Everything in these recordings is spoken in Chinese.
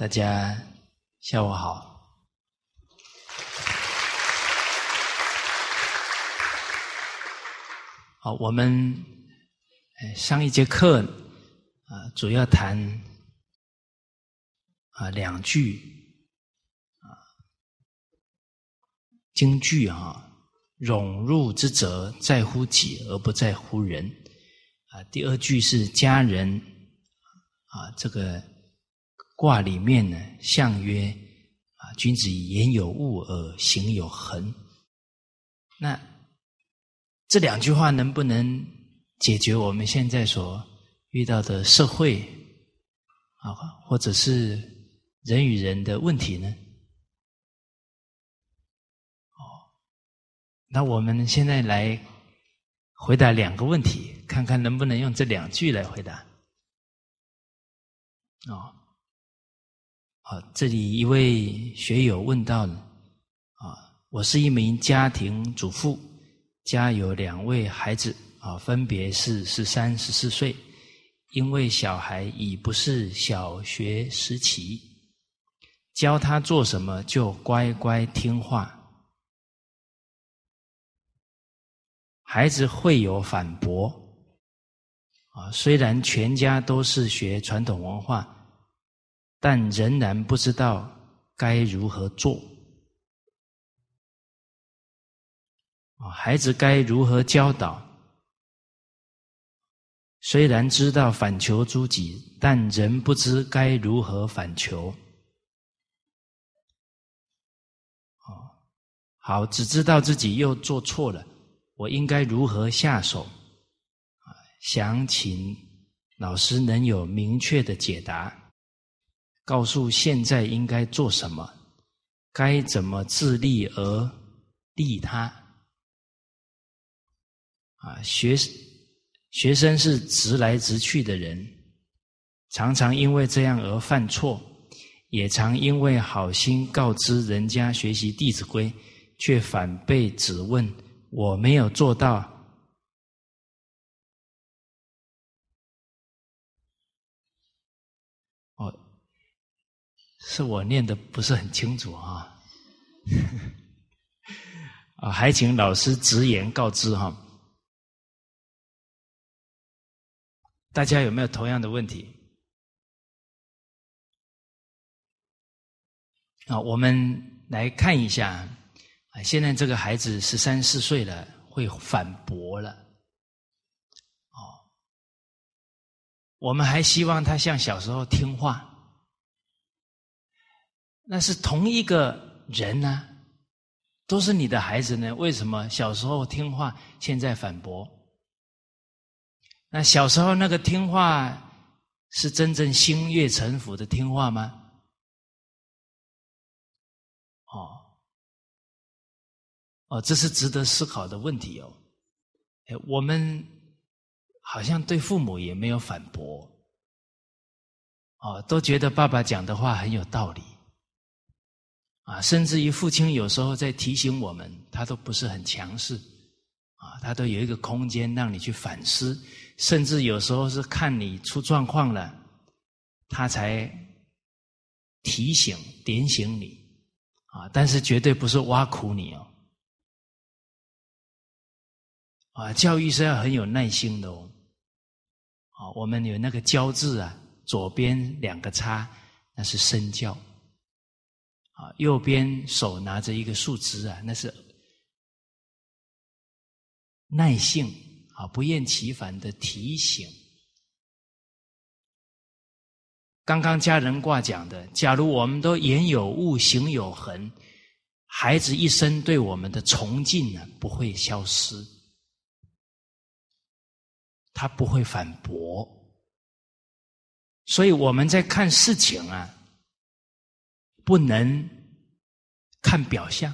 大家下午好。好，我们上一节课啊，主要谈啊两句啊京剧啊，融入之责在乎己而不在乎人啊。第二句是家人啊，这个卦里面呢，象曰啊，君子言有物而行有恒。那这两句话能不能解决我们现在所遇到的社会啊，或者是人与人的问题呢？哦，那我们现在来回答两个问题，看看能不能用这两句来回答。哦，啊，这里一位学友问到啊，我是一名家庭主妇。家有两位孩子啊，分别是十三、十四岁。因为小孩已不是小学时期，教他做什么就乖乖听话。孩子会有反驳啊，虽然全家都是学传统文化，但仍然不知道该如何做。啊，孩子该如何教导？虽然知道反求诸己，但仍不知该如何反求。哦，好，只知道自己又做错了，我应该如何下手？啊，想请老师能有明确的解答，告诉现在应该做什么，该怎么自立而利他。啊，学学生是直来直去的人，常常因为这样而犯错，也常因为好心告知人家学习《弟子规》，却反被指问我没有做到。哦，是我念的不是很清楚啊，啊，还请老师直言告知哈。大家有没有同样的问题？啊，我们来看一下啊，现在这个孩子十三四岁了，会反驳了。哦，我们还希望他像小时候听话，那是同一个人呢，都是你的孩子呢，为什么小时候听话，现在反驳？那小时候那个听话是真正心悦诚服的听话吗？哦，哦，这是值得思考的问题哦。哎，我们好像对父母也没有反驳，哦，都觉得爸爸讲的话很有道理，啊，甚至于父亲有时候在提醒我们，他都不是很强势，啊，他都有一个空间让你去反思。甚至有时候是看你出状况了，他才提醒点醒你啊，但是绝对不是挖苦你哦。啊，教育是要很有耐心的哦。啊，我们有那个“教”字啊，左边两个叉，那是身教；啊，右边手拿着一个树枝啊，那是耐性。啊，不厌其烦的提醒。刚刚家人卦讲的，假如我们都言有物，行有恒，孩子一生对我们的崇敬呢，不会消失，他不会反驳。所以我们在看事情啊，不能看表象。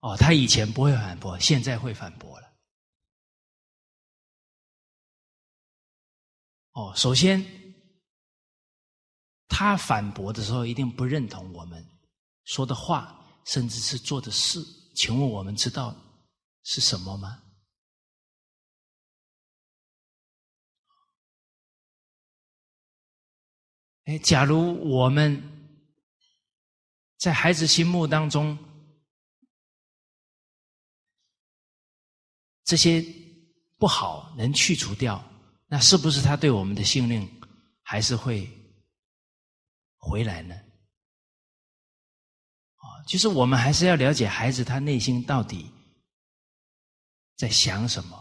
哦，他以前不会反驳，现在会反驳了。哦，首先，他反驳的时候一定不认同我们说的话，甚至是做的事。请问我们知道是什么吗？哎，假如我们在孩子心目当中，这些不好能去除掉，那是不是他对我们的信任还是会回来呢？啊，就是我们还是要了解孩子他内心到底在想什么。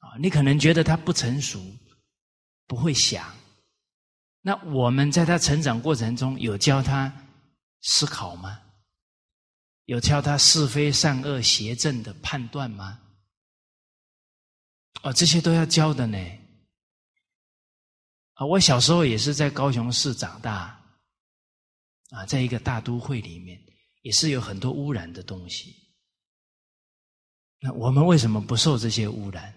啊，你可能觉得他不成熟，不会想。那我们在他成长过程中有教他思考吗？有教他是非善恶邪正的判断吗？哦，这些都要教的呢。啊，我小时候也是在高雄市长大，啊，在一个大都会里面，也是有很多污染的东西。那我们为什么不受这些污染？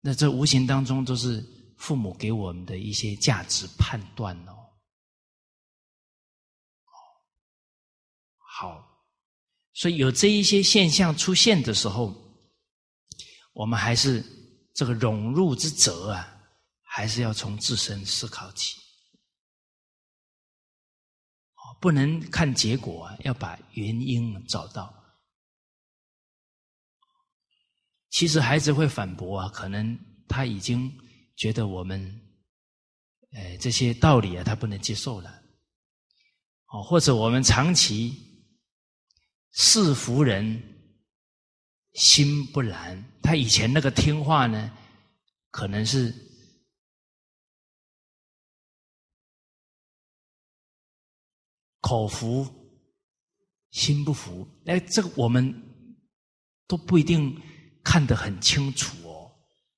那这无形当中都是父母给我们的一些价值判断哦。好，所以有这一些现象出现的时候，我们还是这个融入之责啊，还是要从自身思考起。不能看结果啊，要把原因找到。其实孩子会反驳啊，可能他已经觉得我们，呃，这些道理啊，他不能接受了，哦，或者我们长期是服人心不然，他以前那个听话呢，可能是口服心不服，哎，这个我们都不一定。看得很清楚，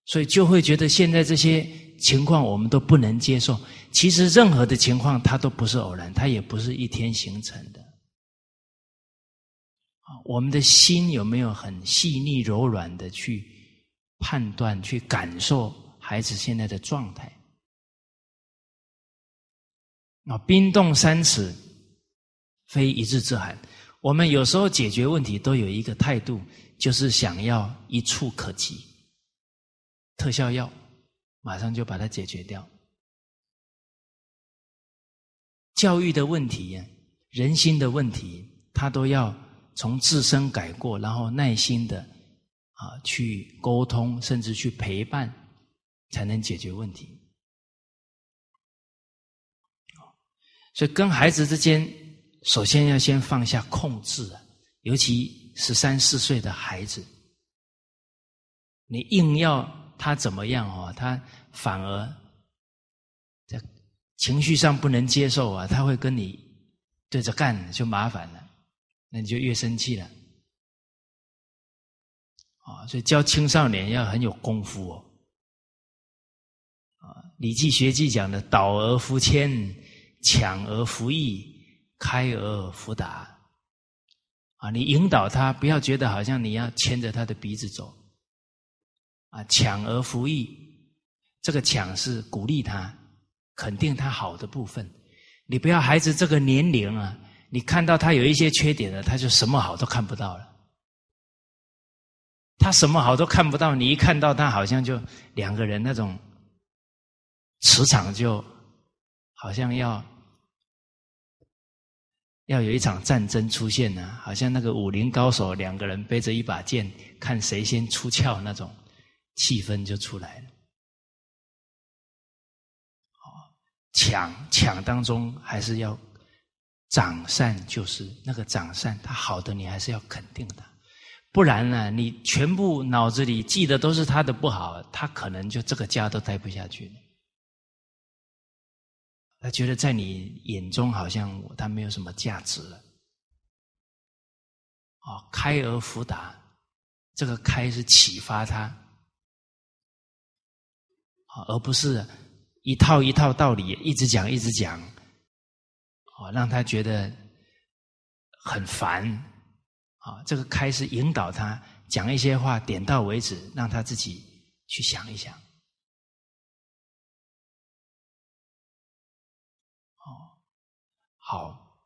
所以就会觉得现在这些情况我们都不能接受。其实任何的情况它都不是偶然，它也不是一天形成的。我们的心有没有很细腻柔软的去判断、去感受孩子现在的状态？啊，冰冻三尺，非一日之寒。我们有时候解决问题都有一个态度。就是想要一触可及，特效药，马上就把它解决掉。教育的问题，人心的问题，他都要从自身改过，然后耐心的啊去沟通，甚至去陪伴，才能解决问题。所以跟孩子之间，首先要先放下控制啊，尤其。十三四岁的孩子，你硬要他怎么样哦，他反而在情绪上不能接受啊，他会跟你对着干，就麻烦了，那你就越生气了。啊，所以教青少年要很有功夫哦。啊，《礼记学记》讲的“导而弗谦，强而弗易，开而弗达”。啊，你引导他，不要觉得好像你要牵着他的鼻子走。啊，抢而服役，这个抢是鼓励他，肯定他好的部分。你不要孩子这个年龄啊，你看到他有一些缺点了，他就什么好都看不到了。他什么好都看不到，你一看到他，好像就两个人那种磁场就好像要。要有一场战争出现呢，好像那个武林高手两个人背着一把剑，看谁先出鞘，那种气氛就出来了。抢抢当中还是要长善，就是那个长善，他好的你还是要肯定他，不然呢，你全部脑子里记得都是他的不好，他可能就这个家都待不下去了。他觉得在你眼中好像他没有什么价值了。哦，开而弗达，这个开是启发他，而不是一套一套道理一直讲一直讲，哦，让他觉得很烦。啊，这个开始引导他讲一些话，点到为止，让他自己去想一想。哦好，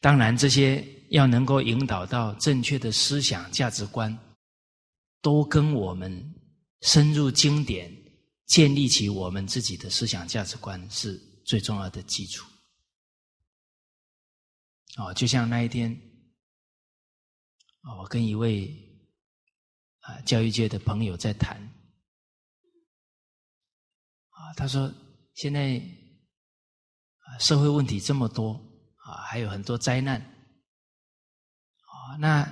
当然这些要能够引导到正确的思想价值观，都跟我们深入经典、建立起我们自己的思想价值观是最重要的基础。哦，就像那一天，我跟一位啊教育界的朋友在谈，啊，他说现在社会问题这么多啊，还有很多灾难，啊，那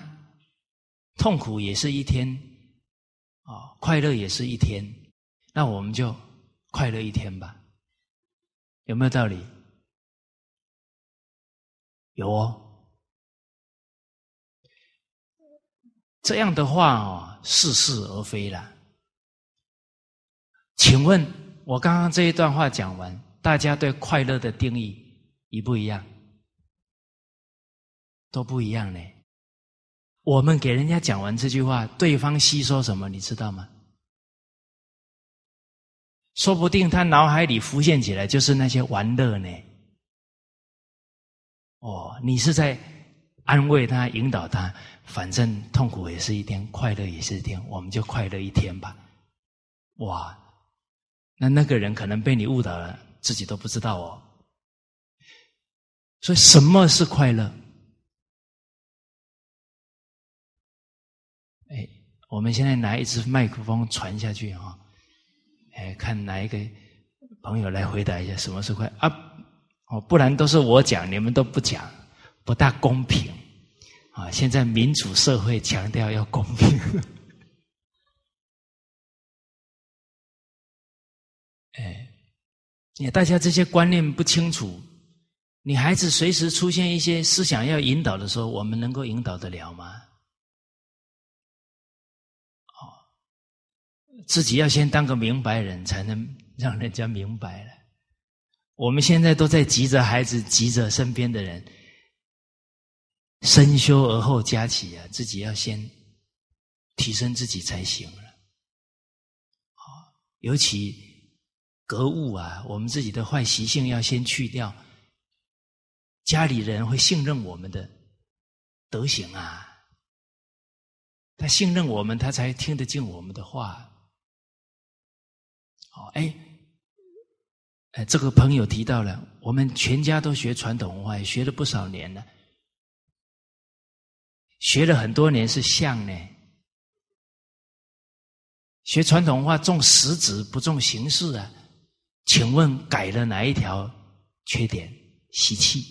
痛苦也是一天，快乐也是一天，那我们就快乐一天吧，有没有道理？有哦，这样的话哦，似是而非了。请问，我刚刚这一段话讲完，大家对快乐的定义一不一样？都不一样呢。我们给人家讲完这句话，对方吸收什么？你知道吗？说不定他脑海里浮现起来就是那些玩乐呢。哦，你是在安慰他、引导他，反正痛苦也是一天，快乐也是一天，我们就快乐一天吧。哇，那那个人可能被你误导了，自己都不知道哦。所以，什么是快乐？我们现在拿一支麦克风传下去啊，哎，看哪一个朋友来回答一下，什么是快啊？哦，不然都是我讲，你们都不讲，不大公平啊！现在民主社会强调要公平，哎，你大家这些观念不清楚，你孩子随时出现一些思想要引导的时候，我们能够引导得了吗？自己要先当个明白人，才能让人家明白了。我们现在都在急着孩子，急着身边的人，深修而后加起啊，自己要先提升自己才行了。啊，尤其格物啊，我们自己的坏习性要先去掉，家里人会信任我们的德行啊，他信任我们，他才听得进我们的话。哎。哎，这个朋友提到了，我们全家都学传统文化，学了不少年了，学了很多年是像呢。学传统文化重实质不重形式啊？请问改了哪一条缺点？习气？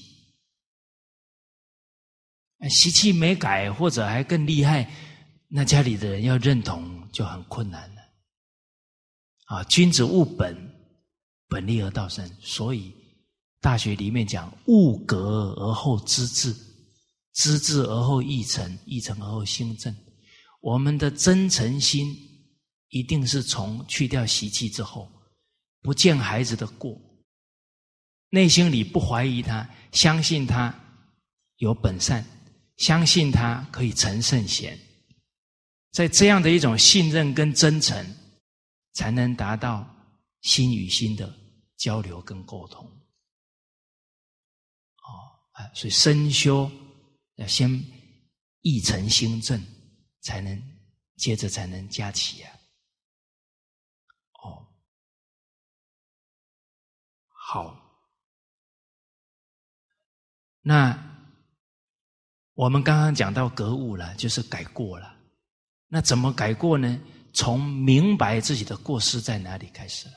习气没改，或者还更厉害，那家里的人要认同就很困难。啊，君子务本。本立而道生，所以大学里面讲物格而后知至，知至而后意诚，意诚而后心正。我们的真诚心一定是从去掉习气之后，不见孩子的过，内心里不怀疑他，相信他有本善，相信他可以成圣贤，在这样的一种信任跟真诚，才能达到。心与心的交流跟沟通，哦，啊，所以深修要先意诚心正，才能接着才能加起啊。哦，好，那我们刚刚讲到格物了，就是改过了。那怎么改过呢？从明白自己的过失在哪里开始了。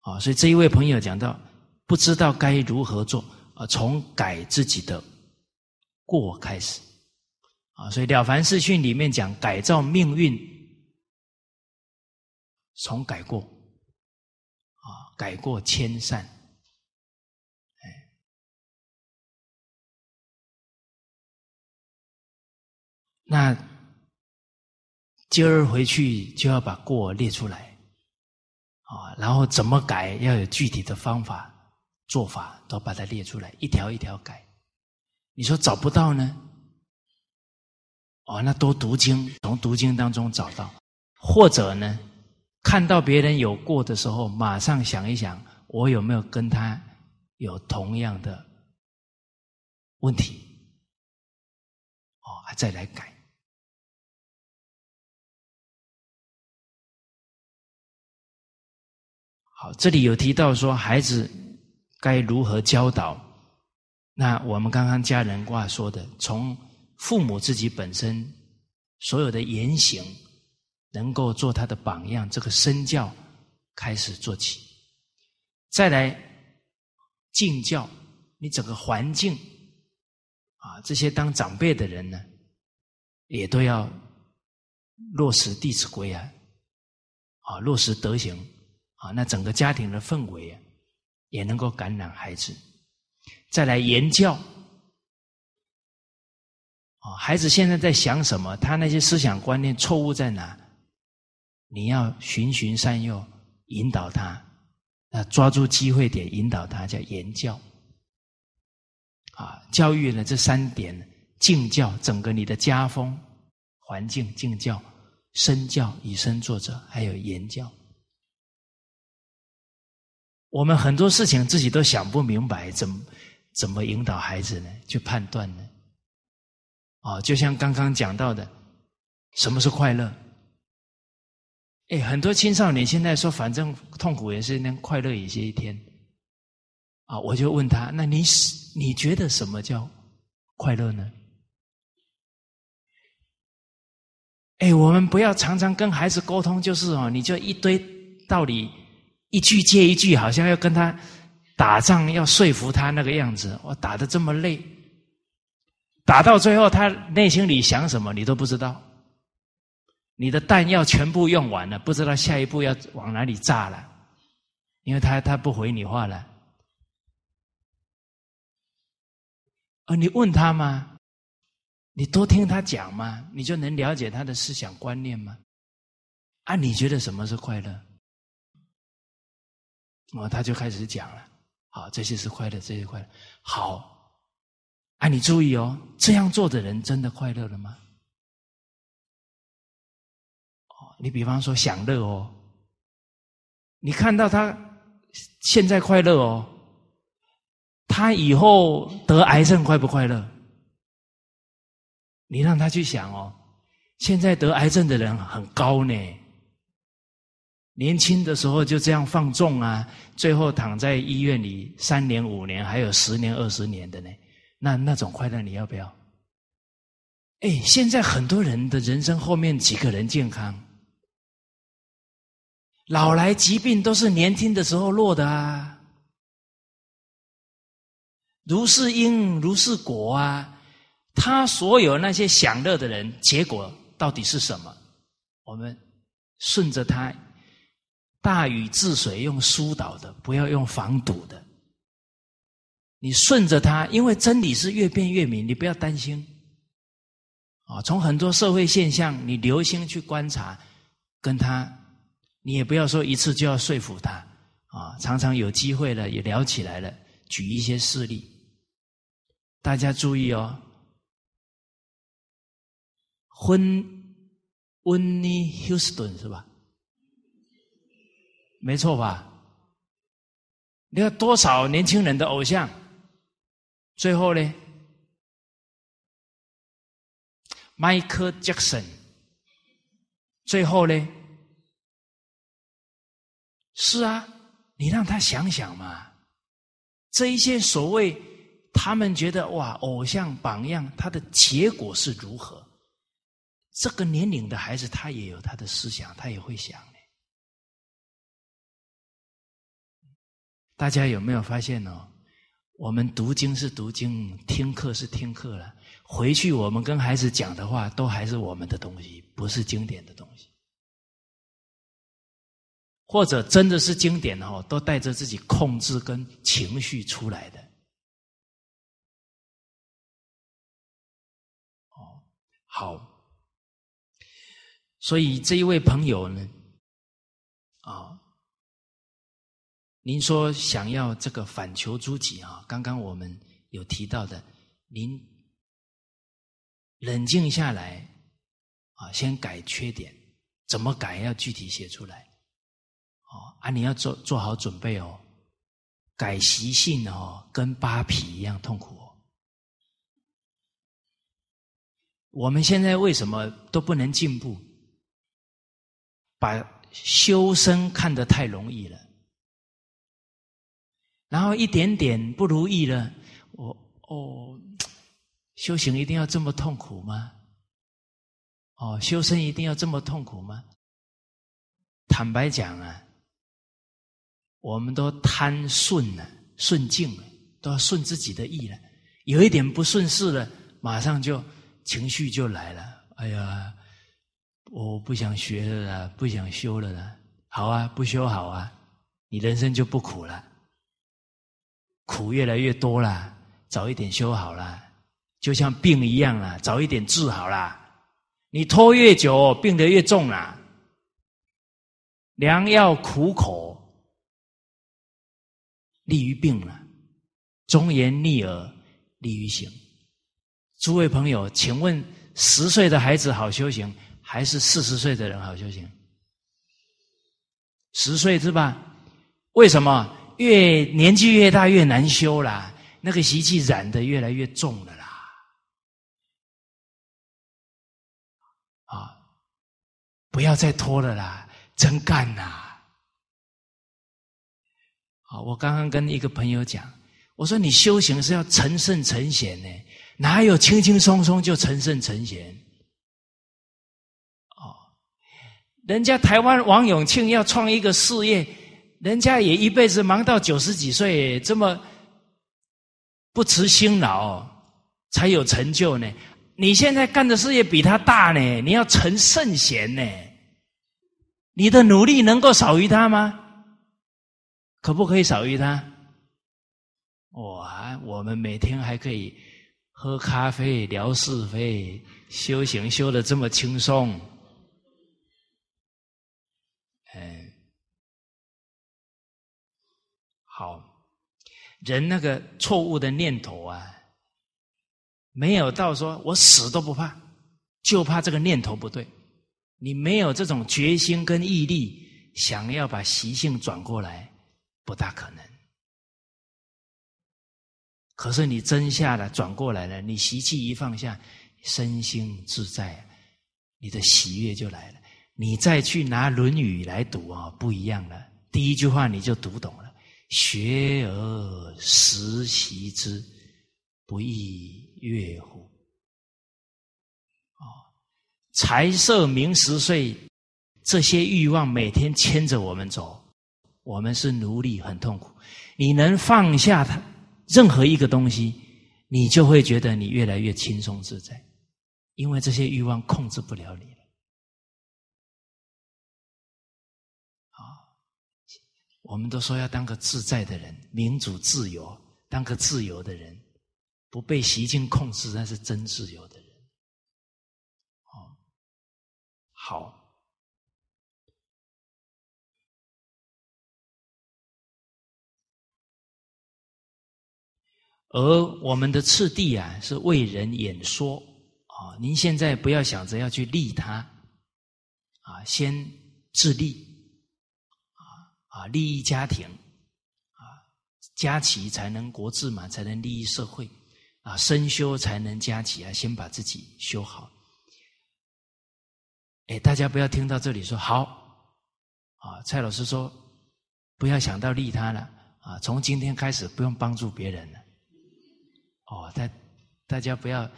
啊，所以这一位朋友讲到，不知道该如何做啊，从改自己的过开始。啊，所以《了凡四训》里面讲改造命运，从改过。啊，改过迁善，哎，那今儿回去就要把过列出来。啊，然后怎么改要有具体的方法做法，都把它列出来，一条一条改。你说找不到呢？哦，那多读经，从读经当中找到，或者呢，看到别人有过的时候，马上想一想，我有没有跟他有同样的问题？哦，再来改。好，这里有提到说孩子该如何教导，那我们刚刚家人话说的，从父母自己本身所有的言行，能够做他的榜样，这个身教开始做起，再来敬教，你整个环境啊，这些当长辈的人呢，也都要落实《弟子规》啊，啊，落实德行。啊，那整个家庭的氛围啊，也能够感染孩子。再来言教，啊，孩子现在在想什么？他那些思想观念错误在哪？你要循循善诱，引导他，啊，抓住机会点引导他，叫言教。啊，教育呢，这三点：敬教，整个你的家风环境；敬教，身教，以身作则；还有言教。我们很多事情自己都想不明白，怎么？怎么引导孩子呢？去判断呢？啊，就像刚刚讲到的，什么是快乐？哎，很多青少年现在说，反正痛苦也是一天，快乐也是一天。啊，我就问他，那你你觉得什么叫快乐呢？哎，我们不要常常跟孩子沟通，就是哦，你就一堆道理，一句接一句，好像要跟他。打仗要说服他那个样子，我打的这么累，打到最后他内心里想什么你都不知道，你的弹药全部用完了，不知道下一步要往哪里炸了，因为他他不回你话了，啊你问他吗？你多听他讲吗？你就能了解他的思想观念吗？啊，你觉得什么是快乐？哦，他就开始讲了。好，这些是快乐，这些快乐。好，啊，你注意哦，这样做的人真的快乐了吗？哦，你比方说享乐哦，你看到他现在快乐哦，他以后得癌症快不快乐？你让他去想哦，现在得癌症的人很高呢。年轻的时候就这样放纵啊，最后躺在医院里三年五年，还有十年二十年的呢。那那种快乐你要不要？哎，现在很多人的人生后面几个人健康，老来疾病都是年轻的时候落的啊。如是因如是果啊，他所有那些享乐的人，结果到底是什么？我们顺着他。大禹治水用疏导的，不要用防堵的。你顺着它，因为真理是越辩越明，你不要担心。啊，从很多社会现象，你留心去观察，跟他，你也不要说一次就要说服他。啊，常常有机会了，也聊起来了，举一些事例。大家注意哦，温温尼休斯顿是吧？没错吧？你看多少年轻人的偶像，最后呢？迈克·杰克逊，最后呢？是啊，你让他想想嘛。这一些所谓他们觉得哇，偶像榜样，他的结果是如何？这个年龄的孩子，他也有他的思想，他也会想。大家有没有发现哦？我们读经是读经，听课是听课了。回去我们跟孩子讲的话，都还是我们的东西，不是经典的东西。或者真的是经典的哦，都带着自己控制跟情绪出来的。哦，好。所以这一位朋友呢，您说想要这个反求诸己啊？刚刚我们有提到的，您冷静下来啊，先改缺点，怎么改要具体写出来哦啊！你要做做好准备哦，改习性哦，跟扒皮一样痛苦哦。我们现在为什么都不能进步？把修身看得太容易了。然后一点点不如意了，我哦，修行一定要这么痛苦吗？哦，修身一定要这么痛苦吗？坦白讲啊，我们都贪顺了、顺境了，都要顺自己的意了。有一点不顺势了，马上就情绪就来了。哎呀，我不想学了啦，不想修了啦。好啊，不修好啊，你人生就不苦了。苦越来越多了，早一点修好了，就像病一样了，早一点治好了。你拖越久，病得越重啦。良药苦口，利于病了；忠言逆耳，利于行。诸位朋友，请问十岁的孩子好修行，还是四十岁的人好修行？十岁是吧？为什么越年纪越大越难修啦？那个习气染得越来越重了啦！啊，不要再拖了啦，真干呐！啊，我刚刚跟一个朋友讲，我说你修行是要成圣成贤呢，哪有轻轻松松就成圣成贤？人家台湾王永庆要创一个事业，人家也一辈子忙到九十几岁，这么不辞辛劳才有成就呢。你现在干的事业比他大呢，你要成圣贤呢，你的努力能够少于他吗？可不可以少于他？哇，我们每天还可以喝咖啡聊是非，修行修的这么轻松。好，人那个错误的念头啊，没有到说我死都不怕，就怕这个念头不对。你没有这种决心跟毅力，想要把习性转过来，不大可能。可是你真下了，转过来了，你习气一放下，身心自在，你的喜悦就来了。你再去拿《论语》来读啊，不一样了。第一句话你就读懂了。学而时习之，不亦乐乎？哦，财色名食睡，这些欲望每天牵着我们走，我们是奴隶，很痛苦。你能放下它，任何一个东西，你就会觉得你越来越轻松自在，因为这些欲望控制不了你。我们都说要当个自在的人，民主自由，当个自由的人，不被习境控制，那是真自由的人。哦，好，而我们的次第啊，是为人演说啊。您现在不要想着要去利他，啊，先自立。啊，利益家庭，啊，家齐才能国治嘛，才能利益社会，啊，身修才能家齐啊，先把自己修好。哎，大家不要听到这里说好，啊，蔡老师说不要想到利他了，啊，从今天开始不用帮助别人了。哦，大大家不要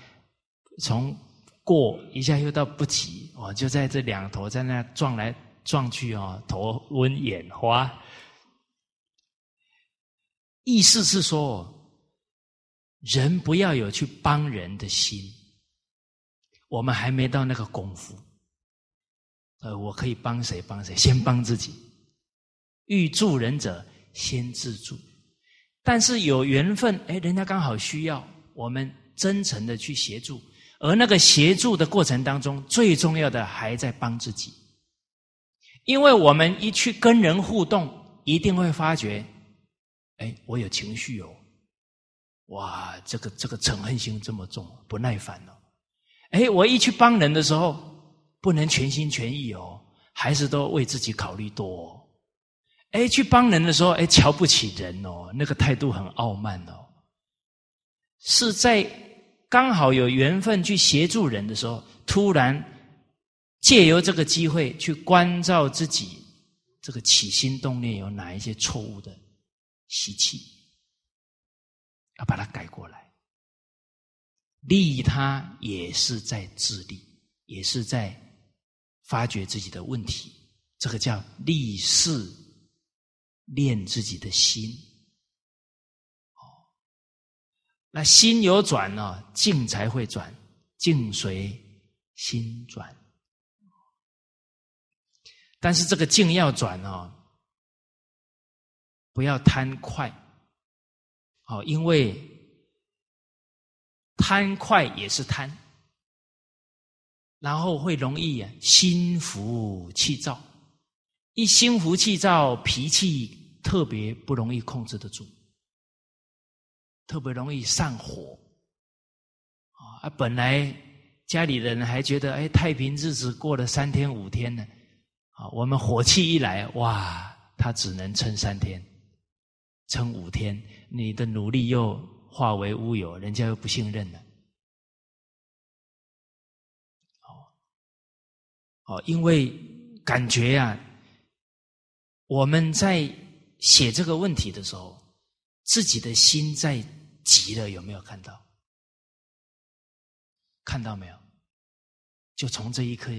从过一下又到不及，哦，就在这两头在那撞来。撞去哦，头昏眼花。意思是说，人不要有去帮人的心。我们还没到那个功夫。呃，我可以帮谁帮谁，先帮自己。欲助人者，先自助。但是有缘分，哎，人家刚好需要，我们真诚的去协助。而那个协助的过程当中，最重要的还在帮自己。因为我们一去跟人互动，一定会发觉，哎，我有情绪哦，哇，这个这个嗔恨心这么重，不耐烦哦。哎，我一去帮人的时候，不能全心全意哦，还是都为自己考虑多。哎，去帮人的时候，哎，瞧不起人哦，那个态度很傲慢哦。是在刚好有缘分去协助人的时候，突然。借由这个机会去关照自己，这个起心动念有哪一些错误的习气，要把它改过来。利他也是在自利，也是在发掘自己的问题。这个叫立事，练自己的心。哦，那心有转呢，境才会转，境随心转。但是这个境要转哦，不要贪快。哦，因为贪快也是贪，然后会容易啊心浮气躁。一心浮气躁，脾气特别不容易控制得住，特别容易上火。啊，本来家里人还觉得，哎，太平日子过了三天五天呢，啊，我们火气一来，哇，他只能撑三天，撑五天，你的努力又化为乌有，人家又不信任了。哦，哦，因为感觉呀。我们在写这个问题的时候，自己的心在急了，有没有看到？看到没有？就从这一刻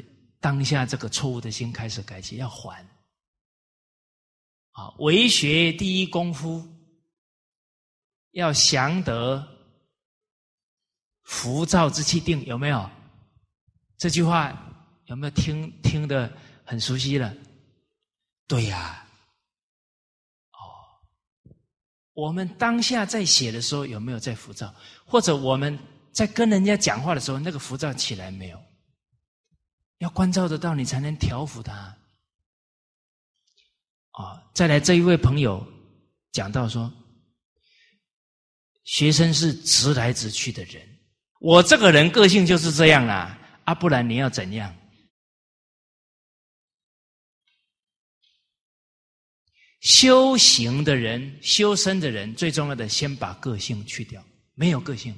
当下这个错误的心开始改起，要还。啊，为学第一功夫，要降得浮躁之气定，有没有？这句话有没有听听的很熟悉了？对呀。哦我们当下在写的时候有没有在浮躁？或者我们在跟人家讲话的时候，那个浮躁起来没有？要关照得到，你才能调服他。啊，再来这一位朋友讲到说，学生是直来直去的人，我这个人个性就是这样啦，啊，不然你要怎样？修行的人、修身的人，最重要的，先把个性去掉。没有个性，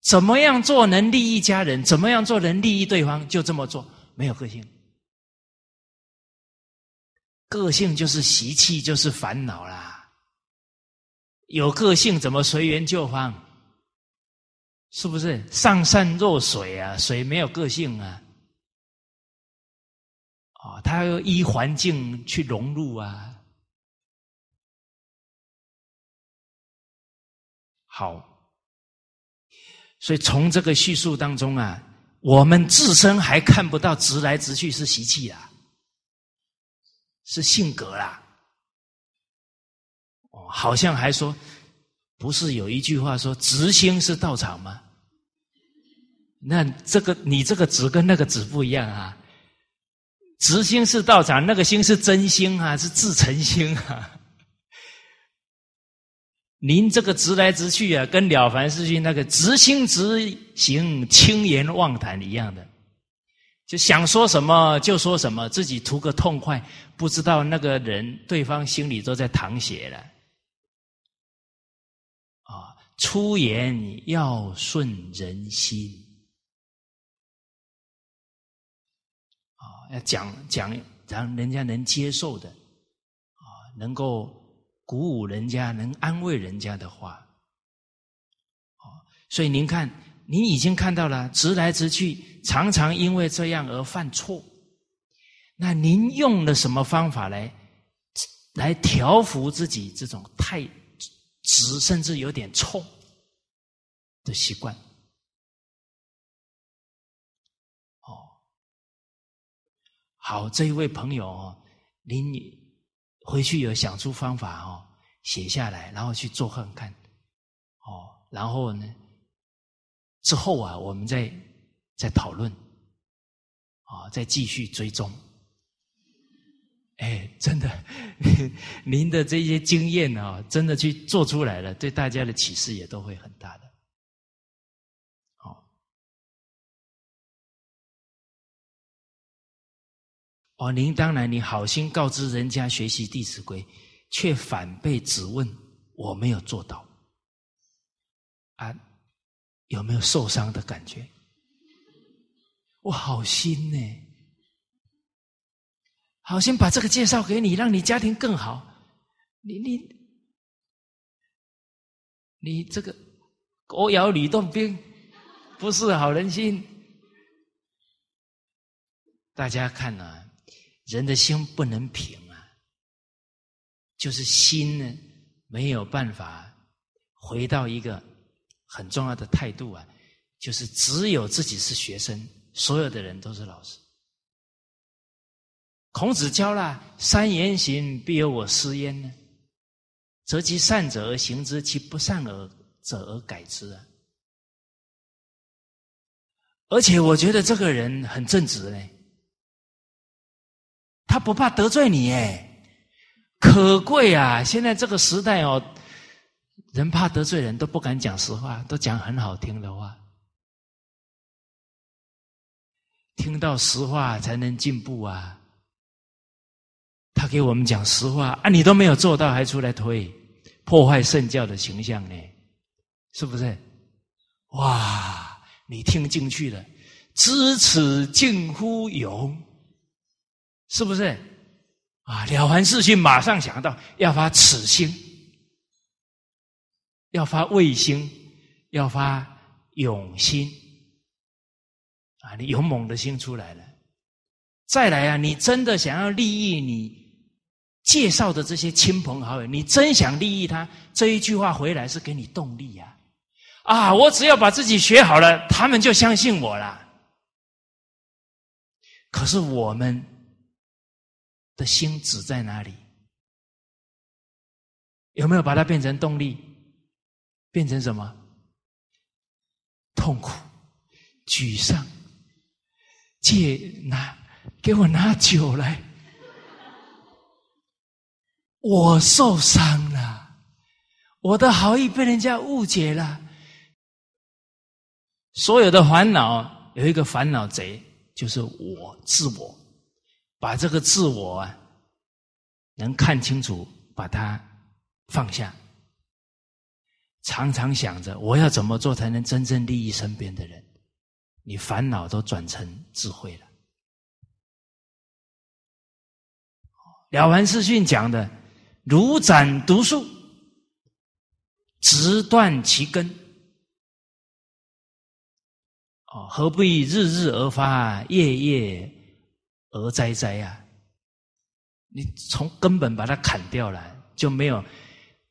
怎么样做能利益家人？怎么样做能利益对方？就这么做。没有个性，个性就是习气，就是烦恼啦。有个性怎么随缘就方？是不是上善若水啊？水没有个性啊？啊，他要依环境去融入啊。好，所以从这个叙述当中啊，我们自身还看不到直来直去是习气啊，是性格啦。哦，好像还说，不是有一句话说“直心是道场”吗？那这个你这个“直”跟那个“直”不一样啊。直心是道场，那个心是真心啊，是自诚心啊。您这个直来直去啊，跟了凡四训那个直心直行、轻言妄谈一样的，就想说什么就说什么，自己图个痛快，不知道那个人对方心里都在淌血了。啊，出言要顺人心。啊要讲讲让人家能接受的，啊，能够鼓舞人家、能安慰人家的话，哦，所以您看，您已经看到了直来直去，常常因为这样而犯错。那您用了什么方法来来调服自己这种太直，甚至有点冲的习惯？哦好，这一位朋友哦，您回去有想出方法哦，写下来，然后去做看看，哦，然后呢，之后啊，我们再再讨论，啊，再继续追踪。哎，真的，您的这些经验啊，真的去做出来了，对大家的启示也都会很大的。哦，您当然，你好心告知人家学习《弟子规》，却反被质问，我没有做到，啊，有没有受伤的感觉？我好心呢，好心把这个介绍给你，让你家庭更好。你你你这个狗咬吕洞宾，不是好人心。大家看呐，人的心不能平啊，就是心呢没有办法回到一个很重要的态度啊，就是只有自己是学生，所有的人都是老师。孔子教了“三言行，必有我师焉”呢，择其善者而行之，其不善而者而改之啊。而且我觉得这个人很正直呢，他不怕得罪你哎，可贵啊！现在这个时代哦，人怕得罪人都不敢讲实话，都讲很好听的话，听到实话才能进步啊。他给我们讲实话啊，你都没有做到，还出来推，破坏圣教的形象呢？是不是？哇，你听进去了，知耻近乎勇，是不是？啊，了凡四训马上想到要发此心，要发畏心，要发勇心，啊，你勇猛的心出来了。再来啊，你真的想要利益你？介绍的这些亲朋好友，你真想利益他？这一句话回来是给你动力呀！啊，我只要把自己学好了，他们就相信我了。可是我们的心指在哪里？有没有把它变成动力？变成什么？痛苦、沮丧，借拿给我拿酒来。我受伤了，我的好意被人家误解了，所有的烦恼有一个烦恼贼，就是我自我，把这个自我啊能看清楚，把它放下，常常想着我要怎么做才能真正利益身边的人，你烦恼都转成智慧了。了凡四训讲的。如斩毒树，直断其根。哦，何不以日日而发，夜夜而哉哉呀？你从根本把它砍掉了，就没有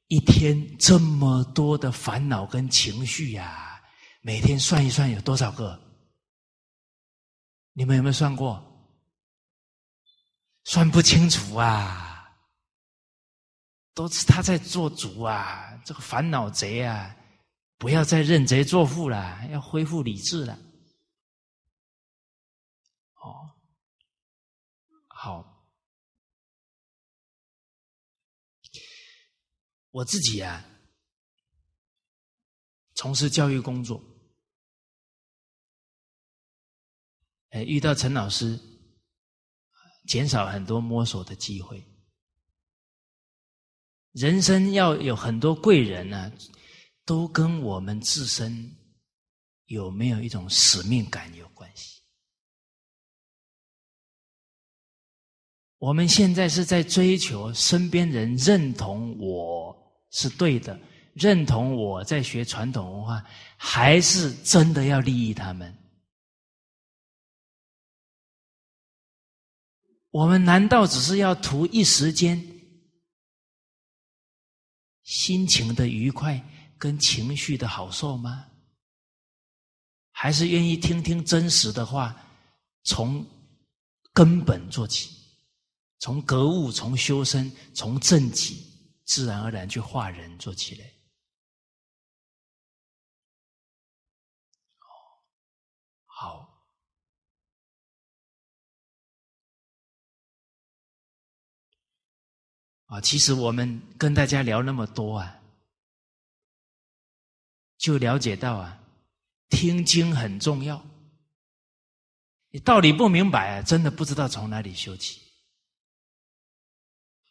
一天这么多的烦恼跟情绪呀。每天算一算有多少个？你们有没有算过？算不清楚啊。都是他在做主啊！这个烦恼贼啊，不要再认贼作父了，要恢复理智了。哦，好，我自己啊，从事教育工作，哎，遇到陈老师，减少很多摸索的机会。人生要有很多贵人呢，都跟我们自身有没有一种使命感有关系。我们现在是在追求身边人认同我是对的，认同我在学传统文化，还是真的要利益他们？我们难道只是要图一时间？心情的愉快跟情绪的好受吗？还是愿意听听真实的话，从根本做起，从格物、从修身、从正己，自然而然去化人做起来。好。啊，其实我们跟大家聊那么多啊，就了解到啊，听经很重要。你道理不明白啊，真的不知道从哪里修起，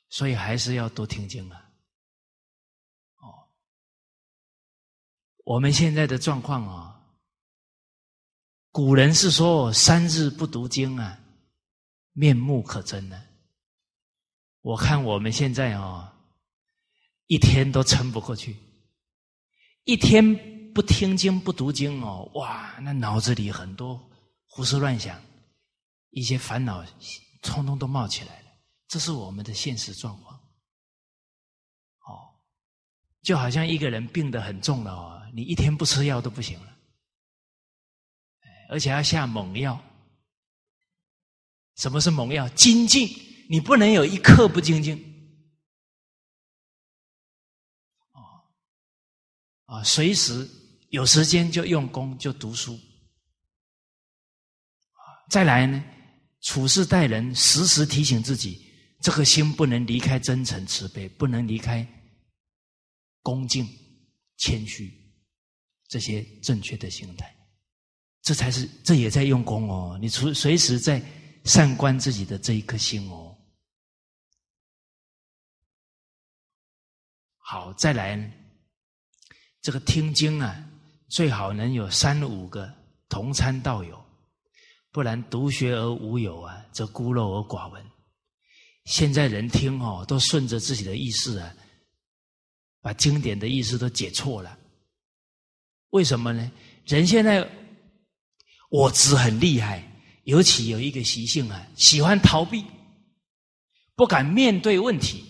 所以还是要多听经啊。哦，我们现在的状况啊，古人是说三日不读经啊，面目可憎呢。我看我们现在哦，一天都撑不过去，一天不听经不读经哦，哇，那脑子里很多胡思乱想，一些烦恼通通都冒起来了。这是我们的现实状况。哦，就好像一个人病得很重了哦，你一天不吃药都不行了，而且要下猛药。什么是猛药？精进，你不能有一刻不精进。哦，啊，随时有时间就用功，就读书。再来呢，处事待人，时时提醒自己，这颗心不能离开真诚慈悲，不能离开恭敬、谦虚这些正确的心态。这才是，这也在用功哦。你随随时在。善观自己的这一颗心哦，好，再来，这个听经啊，最好能有三五个同参道友，不然独学而无友啊，则孤陋而寡闻。现在人听哦，都顺着自己的意思啊，把经典的意思都解错了。为什么呢？人现在我执很厉害。尤其有一个习性啊，喜欢逃避，不敢面对问题，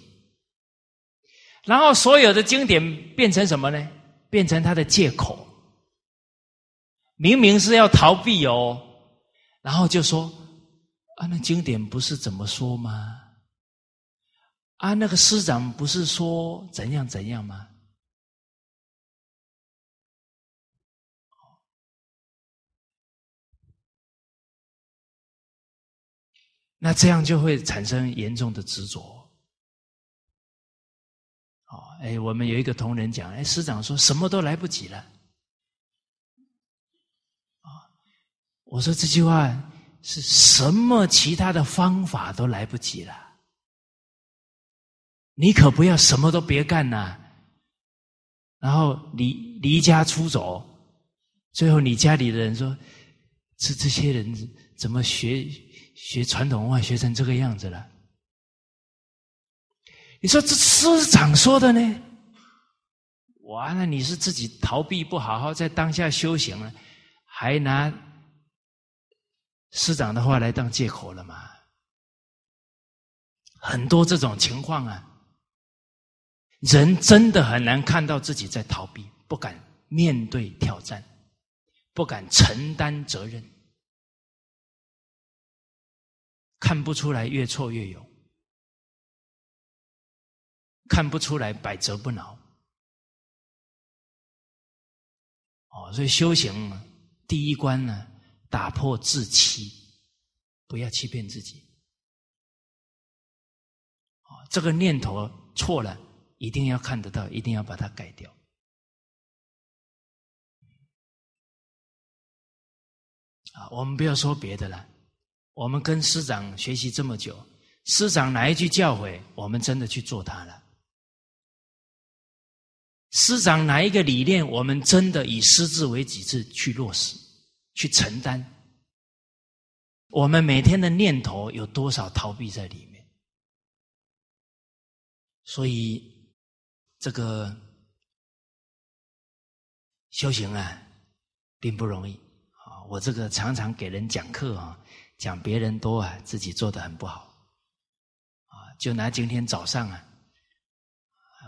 然后所有的经典变成什么呢？变成他的借口。明明是要逃避哦，然后就说：“啊，那经典不是怎么说吗？啊，那个师长不是说怎样怎样吗？”那这样就会产生严重的执着。哦，哎，我们有一个同仁讲，哎，师长说什么都来不及了。啊，我说这句话是什么？其他的方法都来不及了。你可不要什么都别干呐。然后离离家出走，最后你家里的人说：这这些人怎么学？学传统文化学成这个样子了，你说这师长说的呢？完了，你是自己逃避不好好在当下修行了，还拿师长的话来当借口了吗？很多这种情况啊，人真的很难看到自己在逃避，不敢面对挑战，不敢承担责任。看不出来越挫越勇，看不出来百折不挠。哦，所以修行第一关呢，打破自欺，不要欺骗自己。哦，这个念头错了，一定要看得到，一定要把它改掉。啊，我们不要说别的了。我们跟师长学习这么久，师长哪一句教诲，我们真的去做它了？师长哪一个理念，我们真的以师字为己字去落实、去承担？我们每天的念头有多少逃避在里面？所以这个修行啊，并不容易啊！我这个常常给人讲课啊。讲别人多啊，自己做的很不好，啊，就拿今天早上啊，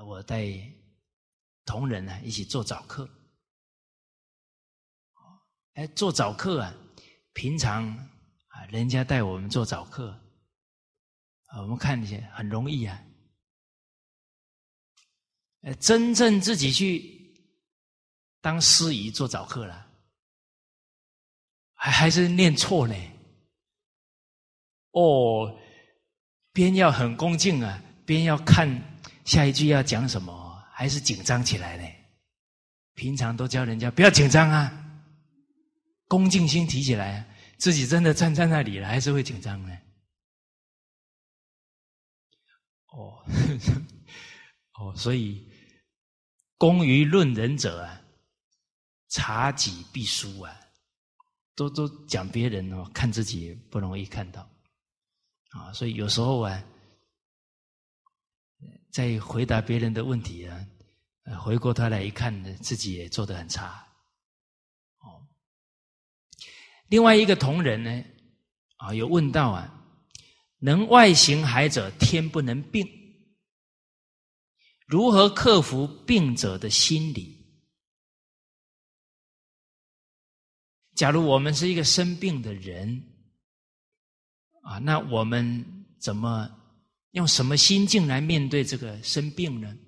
我带同仁呢一起做早课，哎，做早课啊，平常啊，人家带我们做早课，啊，我们看起来很容易啊，呃，真正自己去当司仪做早课了，还还是念错呢。哦，边要很恭敬啊，边要看下一句要讲什么，还是紧张起来嘞。平常都教人家不要紧张啊，恭敬心提起来，自己真的站在那里了，还是会紧张呢。哦，哦，所以工于论人者啊察己必输啊。都都讲别人哦看自己不容易看到。啊所以有时候啊在回答别人的问题啊回过头来一看呢自己也做得很差。哦。另外一个同仁呢啊有问到啊能外行海者天不能病。如何克服病者的心理？假如我们是一个生病的人，啊，那我们怎么用什么心境来面对这个生病呢？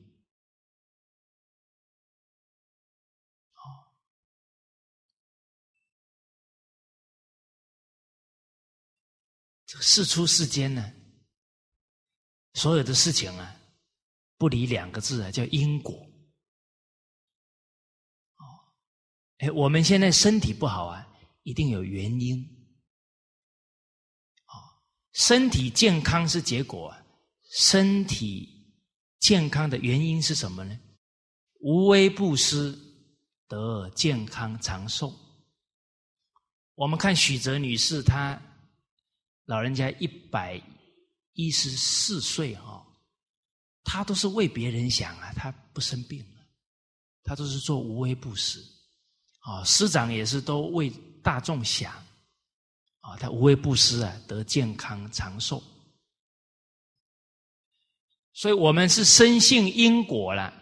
这个事出世间呢，所有的事情啊，不离两个字啊，叫因果。哦，哎，我们现在身体不好啊，一定有原因。哦，身体健康是结果啊，身体健康的原因是什么呢？无微不施，得健康长寿。我们看许哲女士，她。老人家一百一十四岁哈，他都是为别人想啊，他不生病他都是做无微不施啊。师长也是都为大众想啊，他无微不施啊，得健康长寿。所以我们是深信因果了，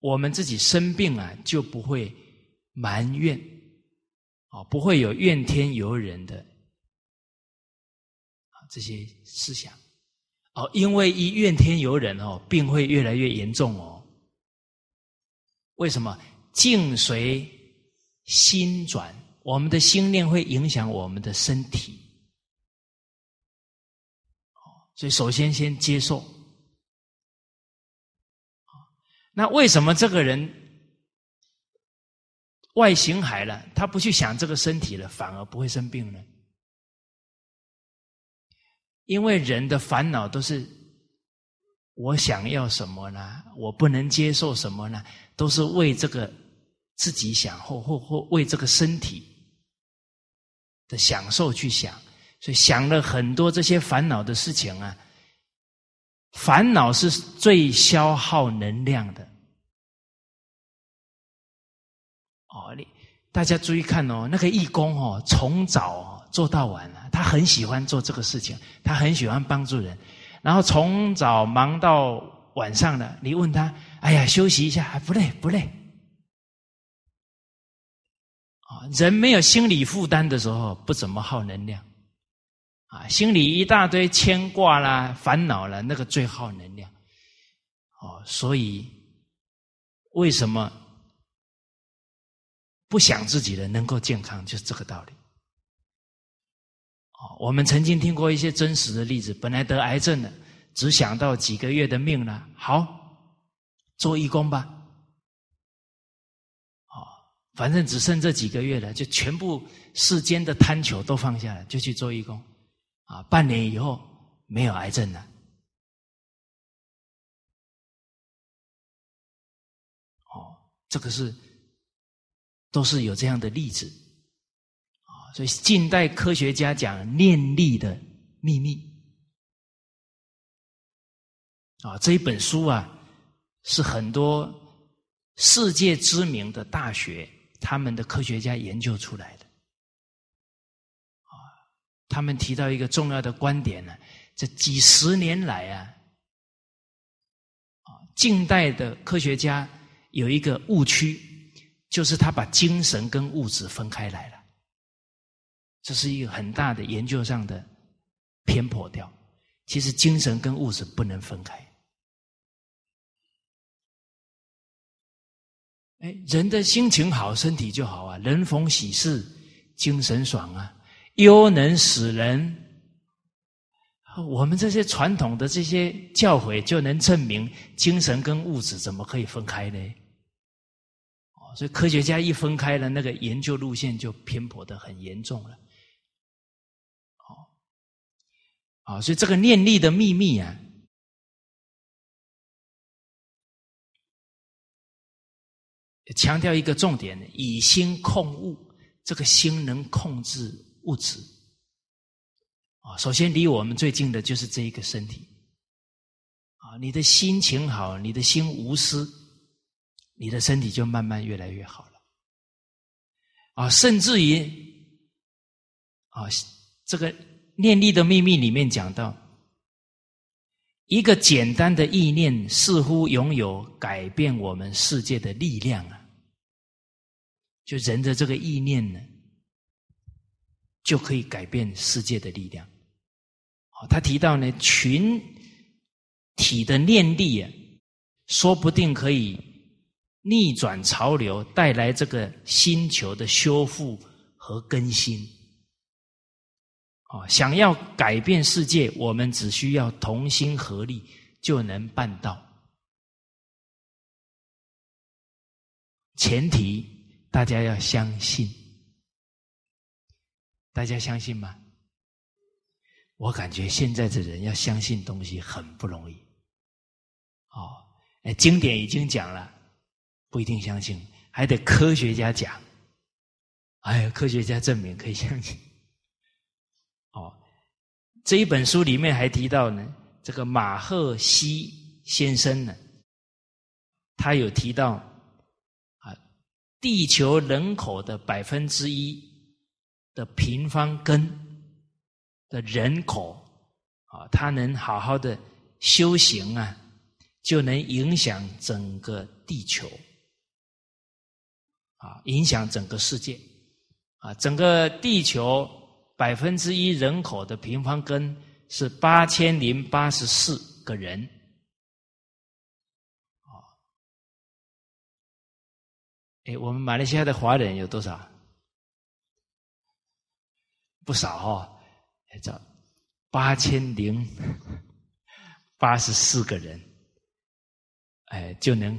我们自己生病啊，就不会埋怨啊，不会有怨天尤人的。这些思想，哦，因为一怨天尤人哦，病会越来越严重哦。为什么？境随心转，我们的心念会影响我们的身体。所以首先先接受。那为什么这个人外形海了，他不去想这个身体了，反而不会生病呢？因为人的烦恼都是我想要什么呢？我不能接受什么呢？都是为这个自己想，或或或为这个身体的享受去想，所以想了很多这些烦恼的事情啊。烦恼是最消耗能量的。哦，你大家注意看哦，那个义工哦，从早做到晚。他很喜欢做这个事情，他很喜欢帮助人，然后从早忙到晚上了。你问他：“哎呀，休息一下还不累不累？”啊，人没有心理负担的时候，不怎么耗能量。啊，心里一大堆牵挂啦、烦恼了，那个最耗能量。哦，所以为什么不想自己的能够健康，就是这个道理。我们曾经听过一些真实的例子，本来得癌症了，只想到几个月的命了，好做义工吧，哦，反正只剩这几个月了，就全部世间的贪求都放下了，就去做义工，啊，半年以后没有癌症了，哦，这个是都是有这样的例子。所以，近代科学家讲念力的秘密啊，这一本书啊，是很多世界知名的大学他们的科学家研究出来的啊。他们提到一个重要的观点呢，这几十年来啊，啊，近代的科学家有一个误区，就是他把精神跟物质分开来了。这是一个很大的研究上的偏颇掉。其实精神跟物质不能分开。哎，人的心情好，身体就好啊。人逢喜事，精神爽啊。忧能使人。我们这些传统的这些教诲，就能证明精神跟物质怎么可以分开呢？哦，所以科学家一分开了，那个研究路线就偏颇的很严重了。啊，所以这个念力的秘密啊，强调一个重点：以心控物。这个心能控制物质啊。首先，离我们最近的就是这一个身体啊。你的心情好，你的心无私，你的身体就慢慢越来越好了啊。甚至于啊，这个念力的秘密里面讲到，一个简单的意念似乎拥有改变我们世界的力量啊！就人的这个意念呢，就可以改变世界的力量。好，他提到呢，群体的念力啊，说不定可以逆转潮流，带来这个星球的修复和更新。啊，想要改变世界，我们只需要同心合力就能办到。前提大家要相信，大家相信吗？我感觉现在的人要相信东西很不容易。哦，哎，经典已经讲了，不一定相信，还得科学家讲。哎，科学家证明可以相信。这一本书里面还提到呢，这个马赫西先生呢，他有提到啊，地球人口的百分之一的平方根的人口啊，他能好好的修行啊，就能影响整个地球啊，影响整个世界啊，整个地球。百分之一人口的平方根是八千零八十四个人，啊，哎，我们马来西亚的华人有多少？不少哦，这八千零八十四个人，哎，就能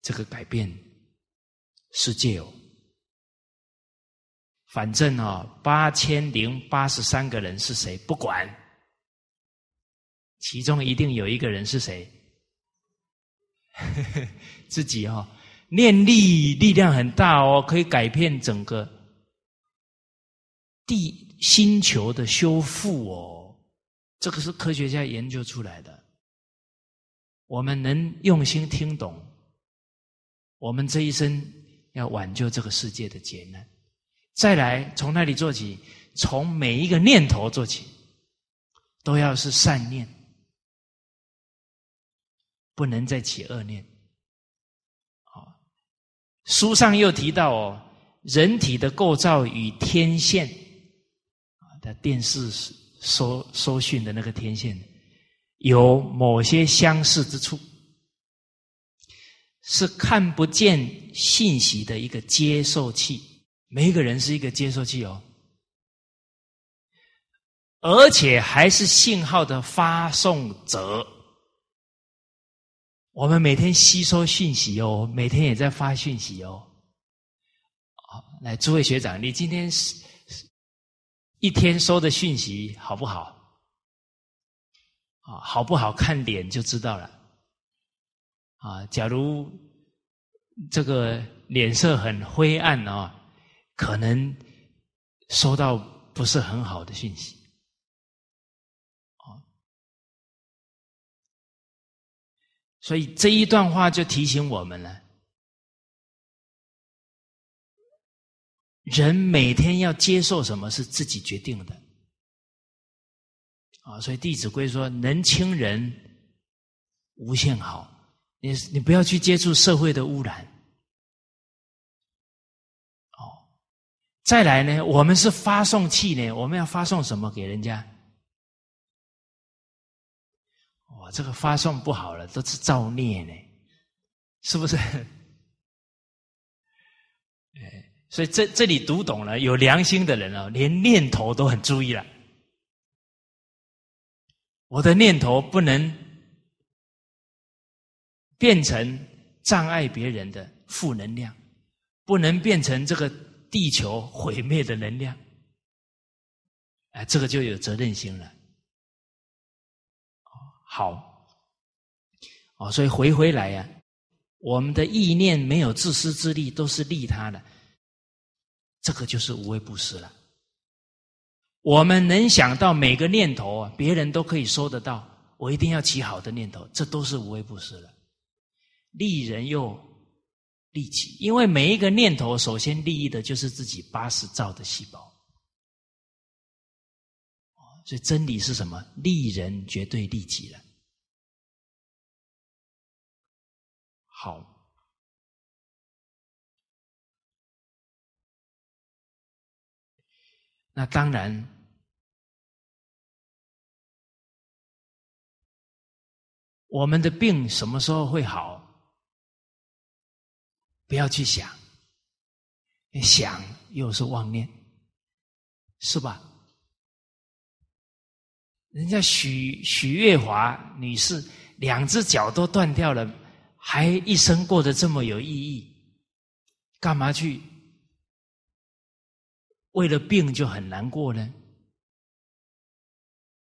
这个改变世界哦。反正啊，八千零八十三个人是谁不管，其中一定有一个人是谁？自己哦，念力力量很大哦，可以改变整个地星球的修复哦。这个是科学家研究出来的。我们能用心听懂，我们这一生要挽救这个世界的劫难。再来，从那里做起，从每一个念头做起，都要是善念，不能再起恶念。好，书上又提到哦，人体的构造与天线啊的电视收收讯的那个天线有某些相似之处，是看不见信息的一个接受器。每一个人是一个接收器哦，而且还是信号的发送者。我们每天吸收讯息哦，每天也在发讯息哦。好，来，诸位学长，你今天是一天收的讯息好不好？啊，好不好看脸就知道了。啊，假如这个脸色很灰暗啊。可能收到不是很好的讯息，啊，所以这一段话就提醒我们了：人每天要接受什么是自己决定的，啊，所以《弟子规》说：“能亲人无限好。”你你不要去接触社会的污染。再来呢，我们是发送器呢，我们要发送什么给人家？哇，这个发送不好了，都是造孽呢，是不是？哎，所以这这里读懂了，有良心的人哦，连念头都很注意了。我的念头不能变成障碍别人的负能量，不能变成这个。地球毁灭的能量，哎，这个就有责任心了。好，哦，所以回回来呀，我们的意念没有自私自利，都是利他的，这个就是无畏布施了。我们能想到每个念头啊，别人都可以收得到，我一定要起好的念头，这都是无畏布施了，利人又。利己，因为每一个念头首先利益的就是自己八十兆的细胞，所以真理是什么？利人绝对利己了。好，那当然，我们的病什么时候会好？不要去想，想又是妄念，是吧？人家许许月华女士两只脚都断掉了，还一生过得这么有意义，干嘛去为了病就很难过呢？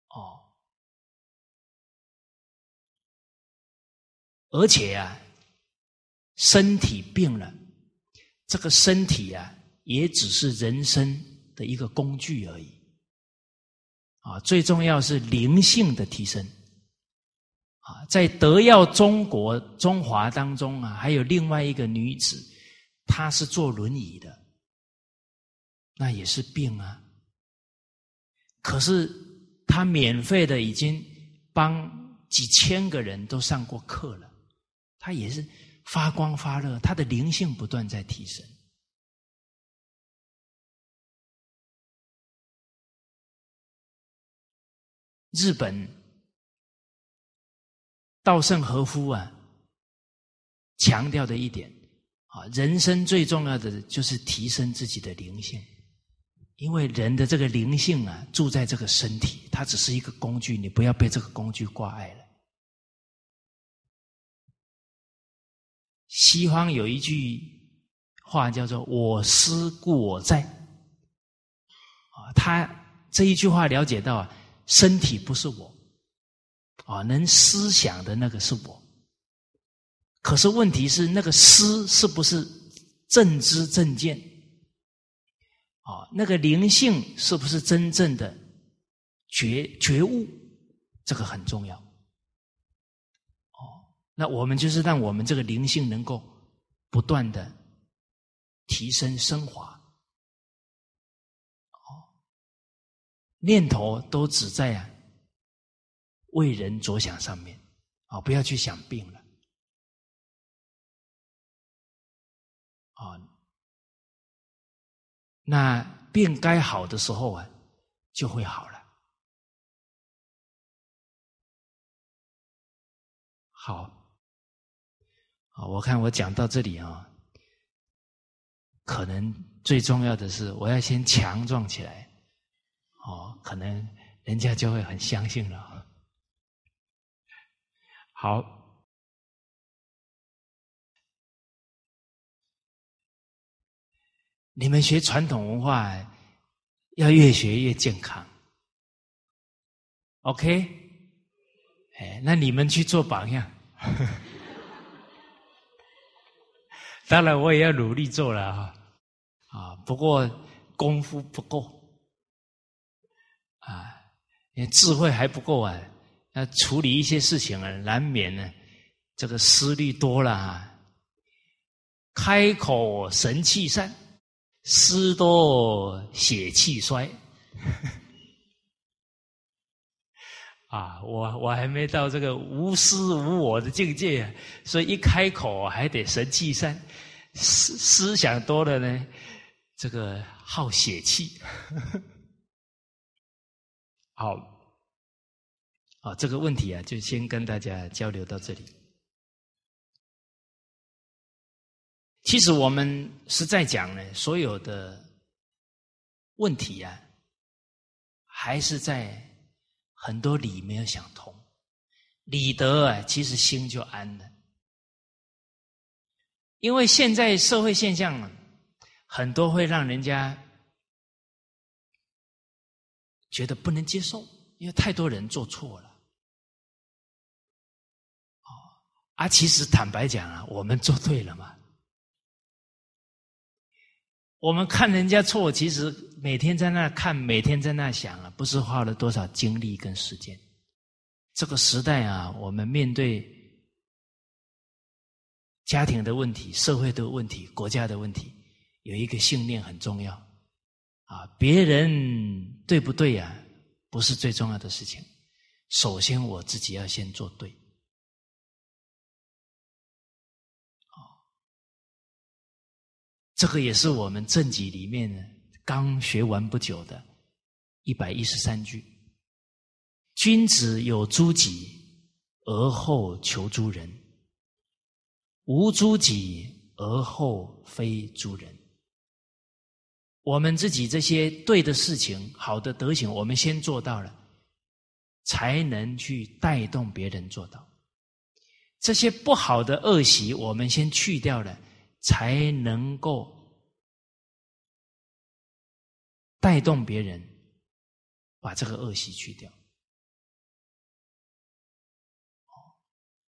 哦，而且啊。身体病了，这个身体啊，也只是人生的一个工具而已。啊，最重要是灵性的提升。啊，在德耀中国中华当中啊，还有另外一个女子，她是坐轮椅的，那也是病啊。可是她免费的已经帮几千个人都上过课了，她也是。发光发热，他的灵性不断在提升。日本稻盛和夫啊，强调的一点啊，人生最重要的就是提升自己的灵性，因为人的这个灵性啊，住在这个身体，它只是一个工具，你不要被这个工具挂碍了。西方有一句话叫做“我思故我在”，啊，他这一句话了解到啊，身体不是我，啊，能思想的那个是我。可是问题是，那个思是不是正知正见？啊，那个灵性是不是真正的觉觉悟？这个很重要。那我们就是让我们这个灵性能够不断的提升升华，哦，念头都只在啊为人着想上面，啊，不要去想病了，啊，那病该好的时候啊就会好了，好。我看我讲到这里啊，可能最重要的是我要先强壮起来，哦，可能人家就会很相信了。好，你们学传统文化要越学越健康，OK？哎，那你们去做榜样。当然，我也要努力做了哈，啊，不过功夫不够，啊，你智慧还不够啊，要处理一些事情啊，难免呢，这个思虑多了啊，开口神气散，思多血气衰，啊，我我还没到这个无私无我的境界，所以一开口还得神气散。思思想多了呢，这个耗血气。好，啊，这个问题啊，就先跟大家交流到这里。其实我们是在讲呢，所有的问题啊，还是在很多理没有想通，理得啊，其实心就安了。因为现在社会现象啊很多会让人家觉得不能接受，因为太多人做错了。哦，啊，其实坦白讲啊，我们做对了嘛。我们看人家错，其实每天在那看，每天在那想啊，不是花了多少精力跟时间。这个时代啊，我们面对。家庭的问题、社会的问题、国家的问题，有一个信念很重要啊！别人对不对呀？不是最重要的事情。首先，我自己要先做对。这个也是我们正己里面呢刚学完不久的，一百一十三句：君子有诸己，而后求诸人；无诸己，而后非诸人。我们自己这些对的事情、好的德行，我们先做到了。才能去带动别人做到这些不好的恶习，我们先去掉了，才能够带动别人把这个恶习去掉。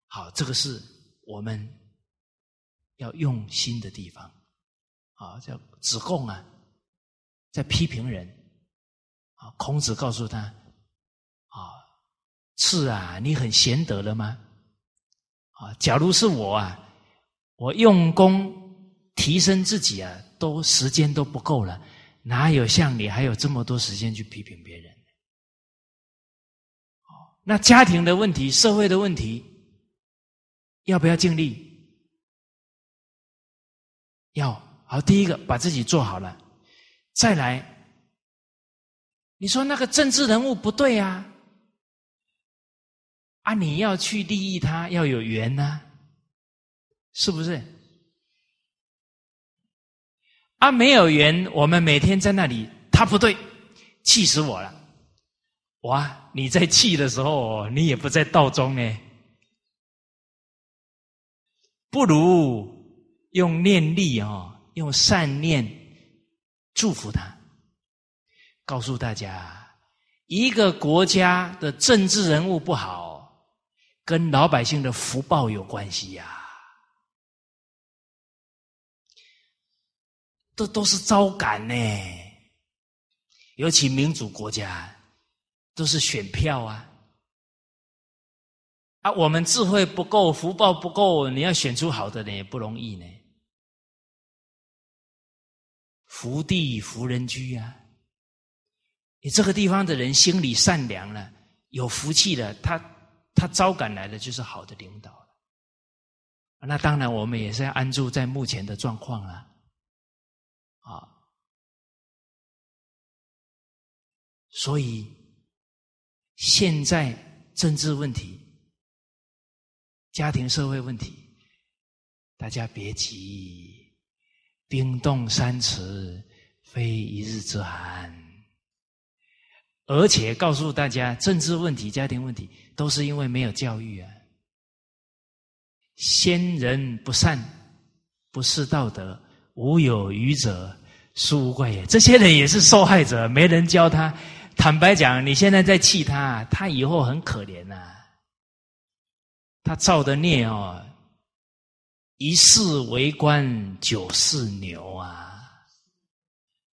好，这个是我们要用心的地方。啊，叫子贡啊，在批评人。啊，孔子告诉他，啊。是啊，你很贤德了吗？啊，假如是我啊，我用功提升自己啊，都时间都不够了，哪有像你还有这么多时间去批评别人？哦，那家庭的问题、社会的问题，要不要尽力？要好，第一个把自己做好了，再来，你说那个政治人物不对啊？啊！你要去利益他，要有缘呐，是不是？啊，没有缘，我们每天在那里，他不对，气死我了！哇，你在气的时候，你也不在道中呢，不如用念力哦，用善念祝福他，告诉大家，一个国家的政治人物不好。跟老百姓的福报有关系呀，这都是招感呢。尤其民主国家，都是选票啊。啊，我们智慧不够，福报不够，你要选出好的人也不容易呢。福地福人居啊，你这个地方的人心里善良了，有福气了，他。他招赶来的就是好的领导那当然，我们也是要安住在目前的状况啊，啊，所以现在政治问题、家庭社会问题，大家别急，冰冻三尺，非一日之寒。而且告诉大家，政治问题、家庭问题，都是因为没有教育啊。先人不善，不是道德，无有愚者，殊无怪也。这些人也是受害者，没人教他。坦白讲，你现在在气他，他以后很可怜呐。他造的孽哦，一世为官，九世牛啊。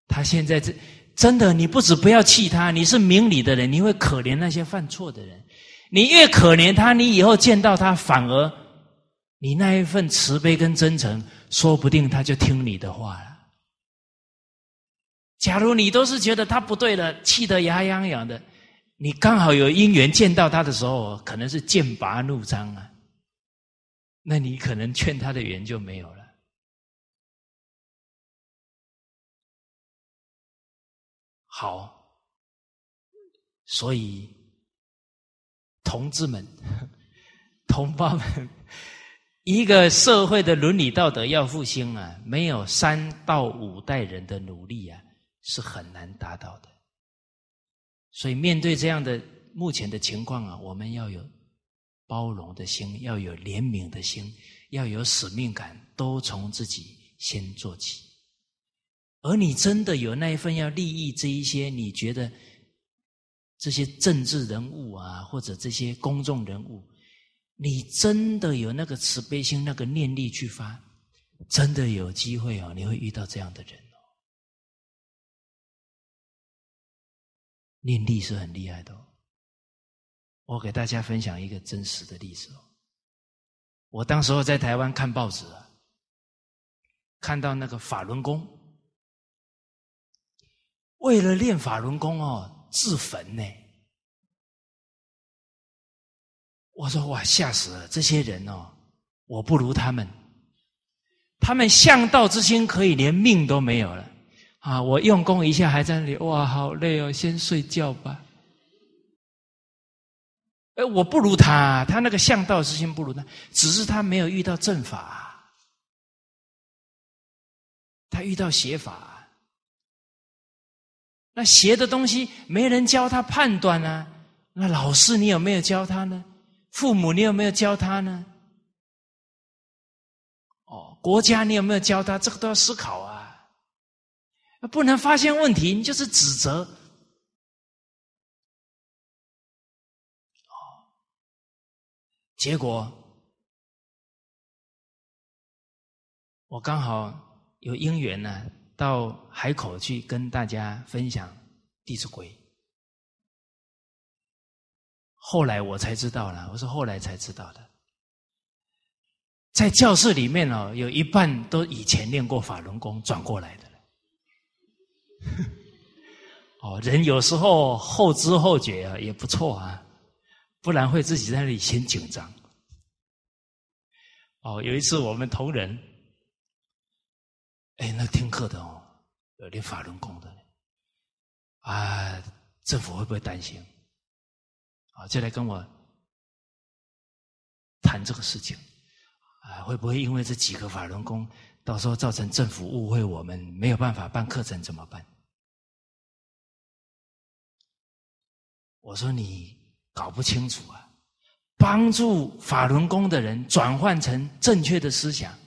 他现在这。真的，你不止不要气他，你是明理的人，你会可怜那些犯错的人。你越可怜他，你以后见到他，反而你那一份慈悲跟真诚，说不定他就听你的话了。假如你都是觉得他不对了，气得牙痒痒的，你刚好有因缘见到他的时候，可能是剑拔弩张啊，那你可能劝他的缘就没有了。好，所以同志们、同胞们，一个社会的伦理道德要复兴啊，没有三到五代人的努力啊，是很难达到的。所以面对这样的目前的情况啊，我们要有包容的心，要有怜悯的心，要有使命感，都从自己先做起。而你真的有那一份要利益这一些，你觉得这些政治人物啊，或者这些公众人物，你真的有那个慈悲心、那个念力去发，真的有机会哦，你会遇到这样的人哦。念力是很厉害的哦。我给大家分享一个真实的例子哦。我当时候在台湾看报纸啊，看到那个法轮功。为了练法轮功哦，自焚呢，我说哇，吓死了！这些人哦，我不如他们。他们向道之心可以连命都没有了啊！我用功一下还在那里，哇，好累哦，先睡觉吧。哎，我不如他，他那个向道之心不如他，只是他没有遇到正法，他遇到邪法。那邪的东西没人教他判断啊？那老师你有没有教他呢？父母你有没有教他呢？哦，国家你有没有教他？这个都要思考啊！不能发现问题，你就是指责。哦，结果我刚好有因缘呢，到海口去跟大家分享《弟子规》。后来我才知道了，我是后来才知道的。在教室里面哦，有一半都以前练过法轮功转过来的 哦，人有时候后知后觉啊，也不错啊，不然会自己在那里先紧张。哦，有一次我们同仁，哎，那听课的哦，有练法轮功的，啊，政府会不会担心？啊，就来跟我谈这个事情。啊，会不会因为这几个法轮功，到时候造成政府误会我们没有办法办课程怎么办？我说你搞不清楚啊！帮助法轮功的人转换成正确的思想，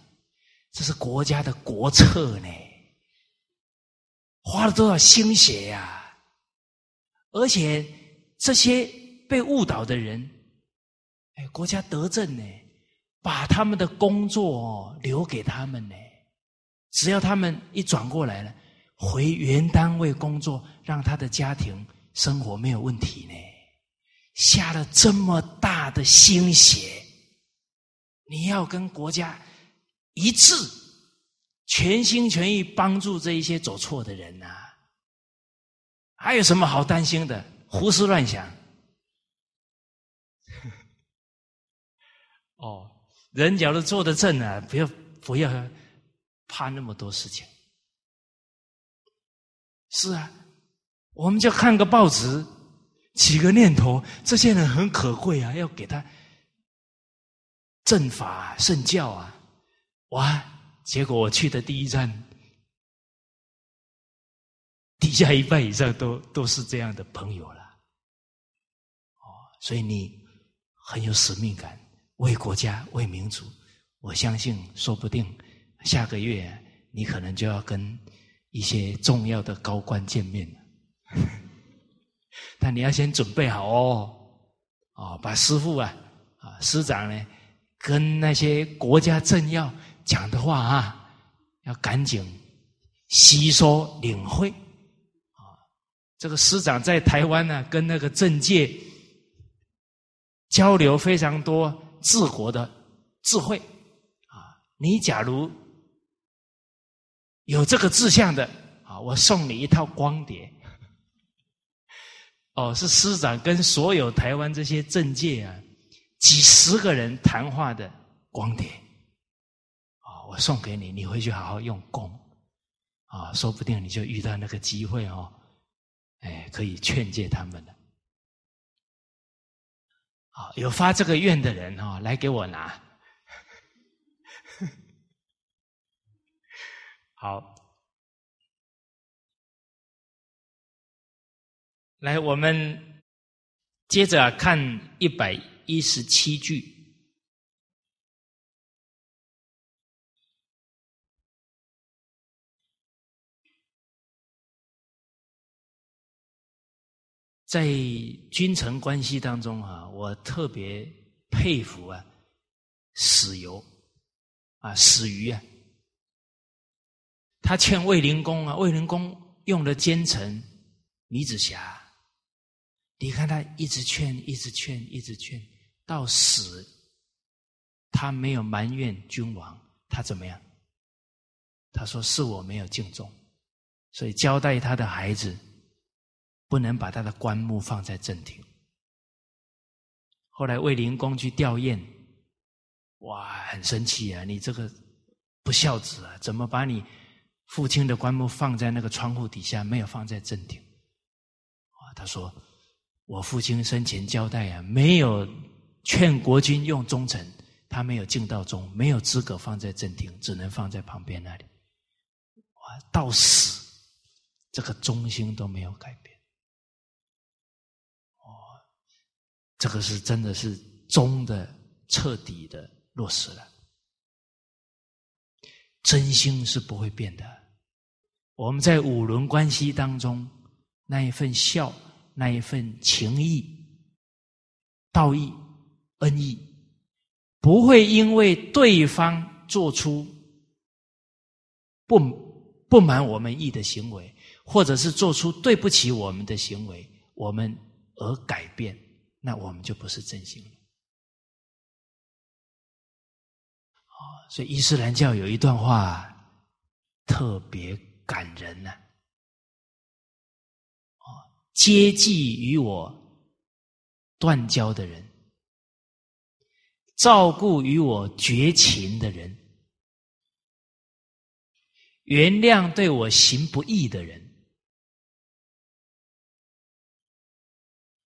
这是国家的国策呢，花了多少心血呀！而且这些被误导的人，哎，国家德政呢。把他们的工作留给他们呢，只要他们一转过来了，回原单位工作，让他的家庭生活没有问题呢。下了这么大的心血，你要跟国家一致，全心全意帮助这一些走错的人呐，还有什么好担心的？胡思乱想。哦。人假如做得正啊，不要不要怕那么多事情。是啊，我们就看个报纸，起个念头，这些人很可贵啊，要给他正法圣教啊！哇，结果我去的第一站，底下一半以上都都是这样的朋友了。哦，所以你很有使命感。为国家、为民族，我相信，说不定下个月你可能就要跟一些重要的高官见面了。但你要先准备好哦，哦，把师傅啊、啊师长呢，跟那些国家政要讲的话啊，要赶紧吸收领会。啊，这个师长在台湾呢，跟那个政界交流非常多。治国的智慧啊！你假如有这个志向的啊，我送你一套光碟。哦，是师长跟所有台湾这些政界啊，几十个人谈话的光碟。啊，我送给你，你回去好好用功。啊，说不定你就遇到那个机会哦，哎，可以劝诫他们了。啊，有发这个愿的人哦，来给我拿。好，来，我们接着看一百一十七句，在君臣关系当中啊。我特别佩服啊，史游啊，史瑜啊，他劝卫灵公啊，卫灵公用了奸臣李子霞，你看他一直劝，一直劝，一直劝，到死他没有埋怨君王，他怎么样？他说是我没有敬重，所以交代他的孩子不能把他的棺木放在正厅。后来卫灵公去吊唁，哇，很生气啊！你这个不孝子啊，怎么把你父亲的棺木放在那个窗户底下，没有放在正厅？啊，他说：“我父亲生前交代啊，没有劝国君用忠臣，他没有尽到忠，没有资格放在正厅，只能放在旁边那里。哇，到死这个忠心都没有改变。”这个是真的是忠的彻底的落实了，真心是不会变的。我们在五伦关系当中那一份孝，那一份情义、道义、恩义，不会因为对方做出不不满我们意的行为，或者是做出对不起我们的行为，我们而改变。那我们就不是真心了。哦，所以伊斯兰教有一段话特别感人呢。哦，接济与我断交的人，照顾与我绝情的人，原谅对我行不义的人，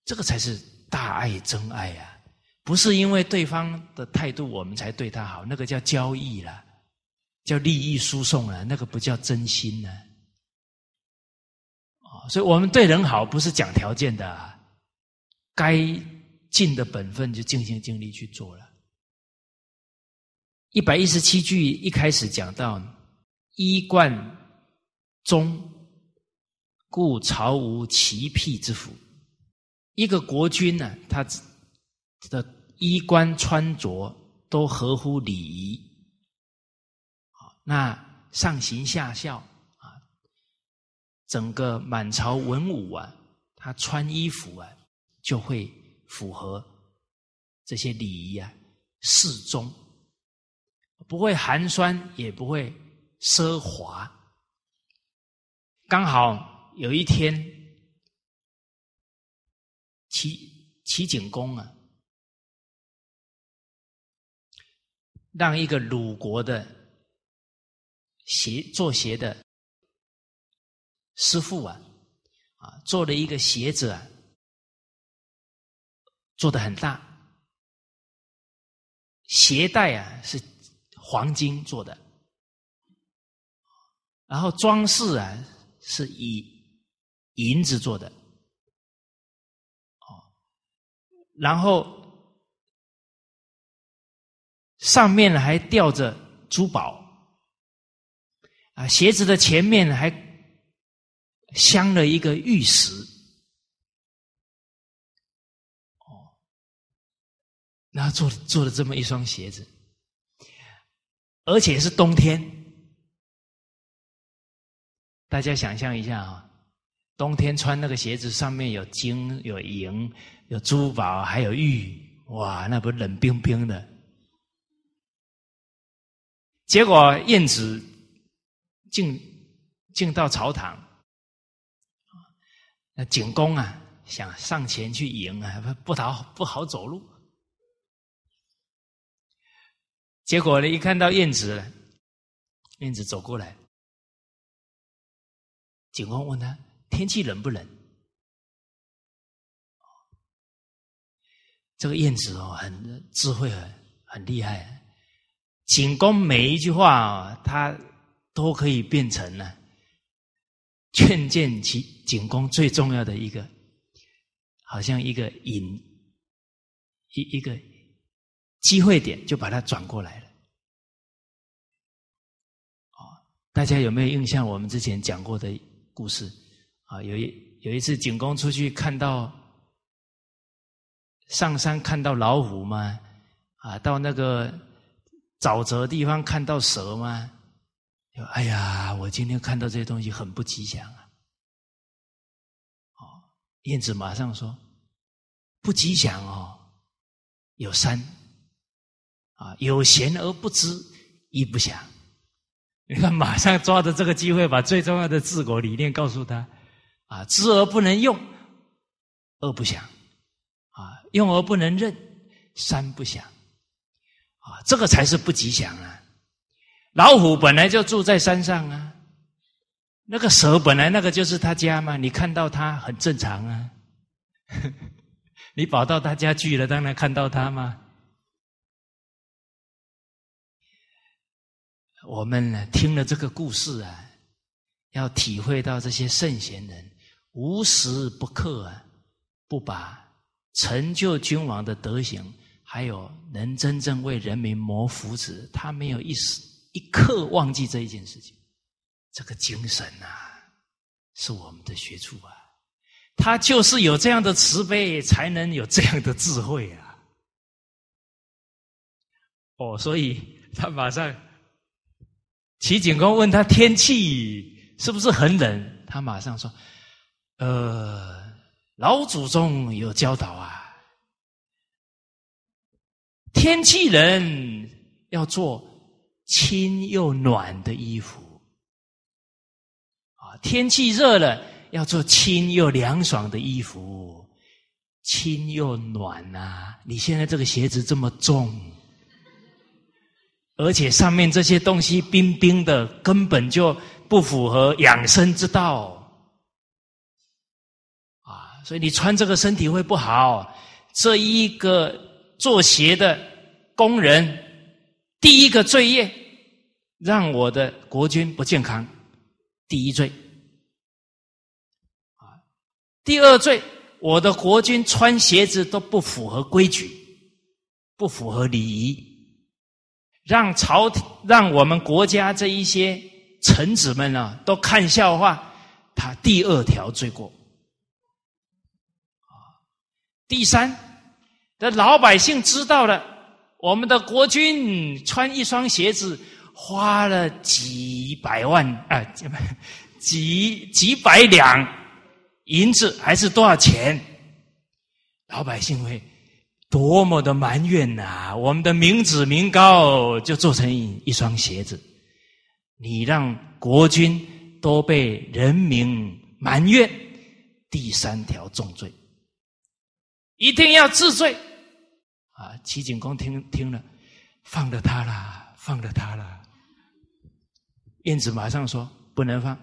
这个才是。大爱真爱啊，不是因为对方的态度我们才对他好，那个叫交易了，叫利益输送啊，那个不叫真心呢。啊，所以我们对人好不是讲条件的，该尽的本分就尽心尽力去做了。一百一十七句一开始讲到衣冠忠，故朝无奇辟之福。一个国君呢，他的衣冠穿着都合乎礼仪，那上行下效啊，整个满朝文武啊，他穿衣服啊，就会符合这些礼仪啊，适中，不会寒酸，也不会奢华。刚好有一天。齐齐景公啊，让一个鲁国的鞋做鞋的师傅啊，啊做了一个鞋子啊，做的很大，鞋带啊是黄金做的，然后装饰啊是以银子做的。然后上面还吊着珠宝，啊，鞋子的前面还镶了一个玉石，哦，然后做做了这么一双鞋子，而且是冬天，大家想象一下啊，冬天穿那个鞋子，上面有金有银。有珠宝，还有玉，哇，那不冷冰冰的。结果晏子进进到朝堂，那景公啊想上前去迎啊，不好不好走路。结果呢，一看到晏子，晏子走过来，景公问他天气冷不冷？这个燕子哦，很智慧，很很厉害。景公每一句话啊，他都可以变成呢劝谏其景公最重要的一个，好像一个引一一个机会点，就把它转过来了。哦，大家有没有印象？我们之前讲过的故事啊，有一有一次景公出去看到。上山看到老虎吗？啊，到那个沼泽地方看到蛇吗？哎呀，我今天看到这些东西很不吉祥啊！哦，燕子马上说：“不吉祥哦，有三啊，有贤而不知，亦不祥。”你看，马上抓着这个机会，把最重要的治国理念告诉他：啊，知而不能用，恶不祥。啊，用而不能认，山不响。啊，这个才是不吉祥啊！老虎本来就住在山上啊，那个蛇本来那个就是他家嘛，你看到它很正常啊。你跑到他家去了，当然看到他吗？我们呢听了这个故事啊，要体会到这些圣贤人无时不刻啊，不把成就君王的德行。还有能真正为人民谋福祉，他没有一时一刻忘记这一件事情。这个精神啊，是我们的学处啊。他就是有这样的慈悲，才能有这样的智慧啊。哦，所以他马上，齐景公问他天气是不是很冷，他马上说：“呃，老祖宗有教导啊。”天气冷要做轻又暖的衣服，啊，天气热了要做轻又凉爽的衣服，轻又暖呐。你现在这个鞋子这么重，而且上面这些东西冰冰的，根本就不符合养生之道，所以你穿这个身体会不好。这一个做鞋的。工人第一个罪业，让我的国君不健康，第一罪。啊，第二罪，我的国君穿鞋子都不符合规矩，不符合礼仪，让朝廷让我们国家这一些臣子们呢都看笑话，他第二条罪过。第三，的老百姓知道了。我们的国君穿一双鞋子花了几百万啊，几几百两银子还是多少钱？老百姓会多么的埋怨呐！我们的民脂民膏就做成一双鞋子，你让国君都被人民埋怨，第三条重罪，一定要治罪。啊！齐景公听听了，放了他了，放了他了。晏子马上说：“不能放。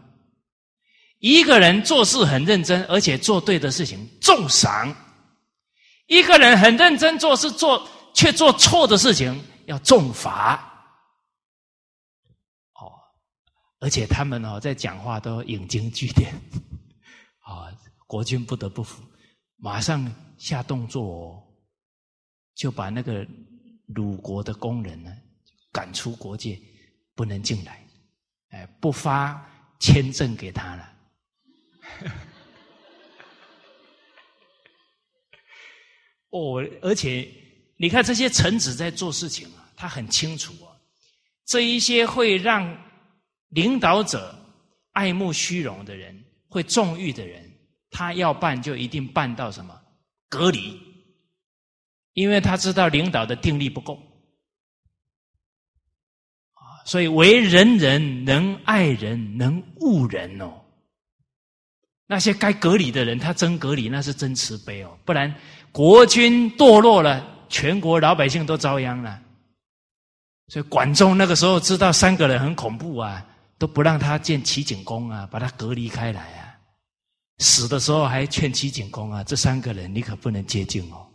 一个人做事很认真，而且做对的事情，重赏；一个人很认真做事，做却做错的事情，要重罚。”哦，而且他们哦，在讲话都引经据典。啊，国君不得不服，马上下动作。哦。就把那个鲁国的工人呢赶出国界，不能进来，哎，不发签证给他了。哦，而且你看这些臣子在做事情啊，他很清楚啊，这一些会让领导者爱慕虚荣的人，会纵欲的人，他要办就一定办到什么隔离。因为他知道领导的定力不够，所以为人人能爱人能恶人哦。那些该隔离的人，他真隔离，那是真慈悲哦。不然国君堕落了，全国老百姓都遭殃了。所以管仲那个时候知道三个人很恐怖啊，都不让他见齐景公啊，把他隔离开来啊。死的时候还劝齐景公啊，这三个人你可不能接近哦。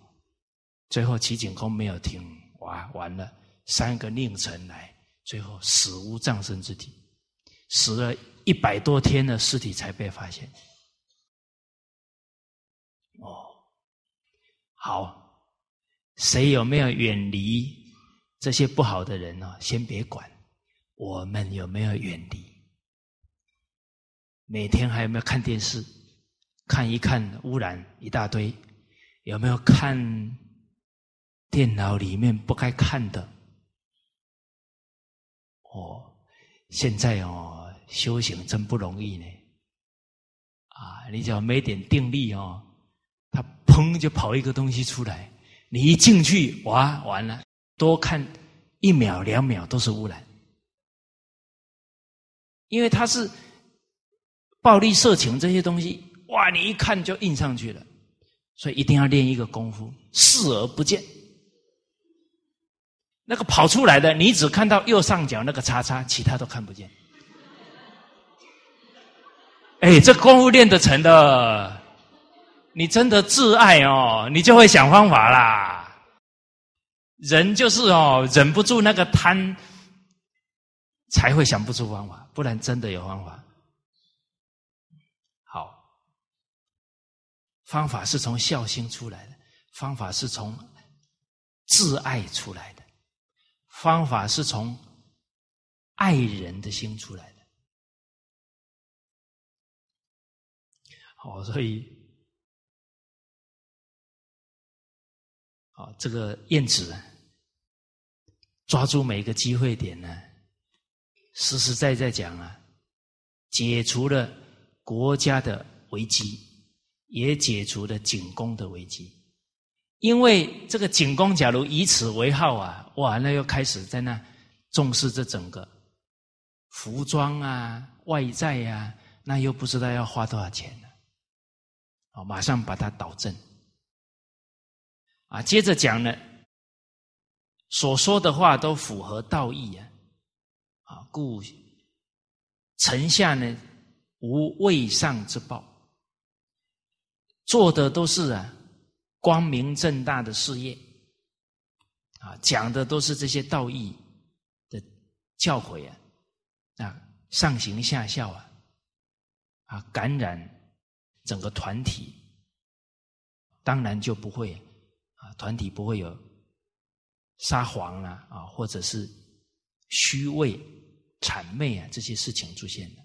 最后齐景公没有听，哇，完了，三个佞臣来，最后死无葬身之地，死了一百多天的尸体才被发现。哦，好，谁有没有远离这些不好的人呢？先别管，我们有没有远离？每天还有没有看电视？看一看污染一大堆，有没有看？电脑里面不该看的，哦，现在哦，修行真不容易呢。啊，你只要没点定力哦，他砰就跑一个东西出来，你一进去哇，完了，多看一秒两秒都是污染，因为它是暴力色情这些东西，哇，你一看就印上去了，所以一定要练一个功夫，视而不见。那个跑出来的，你只看到右上角那个叉叉，其他都看不见。哎，这功夫练得成的，你真的自爱哦，你就会想方法啦。人就是哦，忍不住那个贪，才会想不出方法，不然真的有方法。好，方法是从孝心出来的，方法是从自爱出来的，方法是从爱人的心出来的。好，所以，好，这个燕子抓住每一个机会点呢，实实在在讲啊，解除了国家的危机，也解除了景公的危机。因为这个景公假如以此为号啊，哇，那又开始在那重视这整个服装啊、外在呀，那又不知道要花多少钱。马上把它导正，啊，接着讲呢，所说的话都符合道义啊，啊，故臣下呢无未上之报，做的都是啊光明正大的事业，啊，讲的都是这些道义的教诲啊，啊，上行下效啊，啊，感染。整个团体当然就不会啊，团体不会有撒谎啊啊，或者是虚伪、谄媚啊这些事情出现的。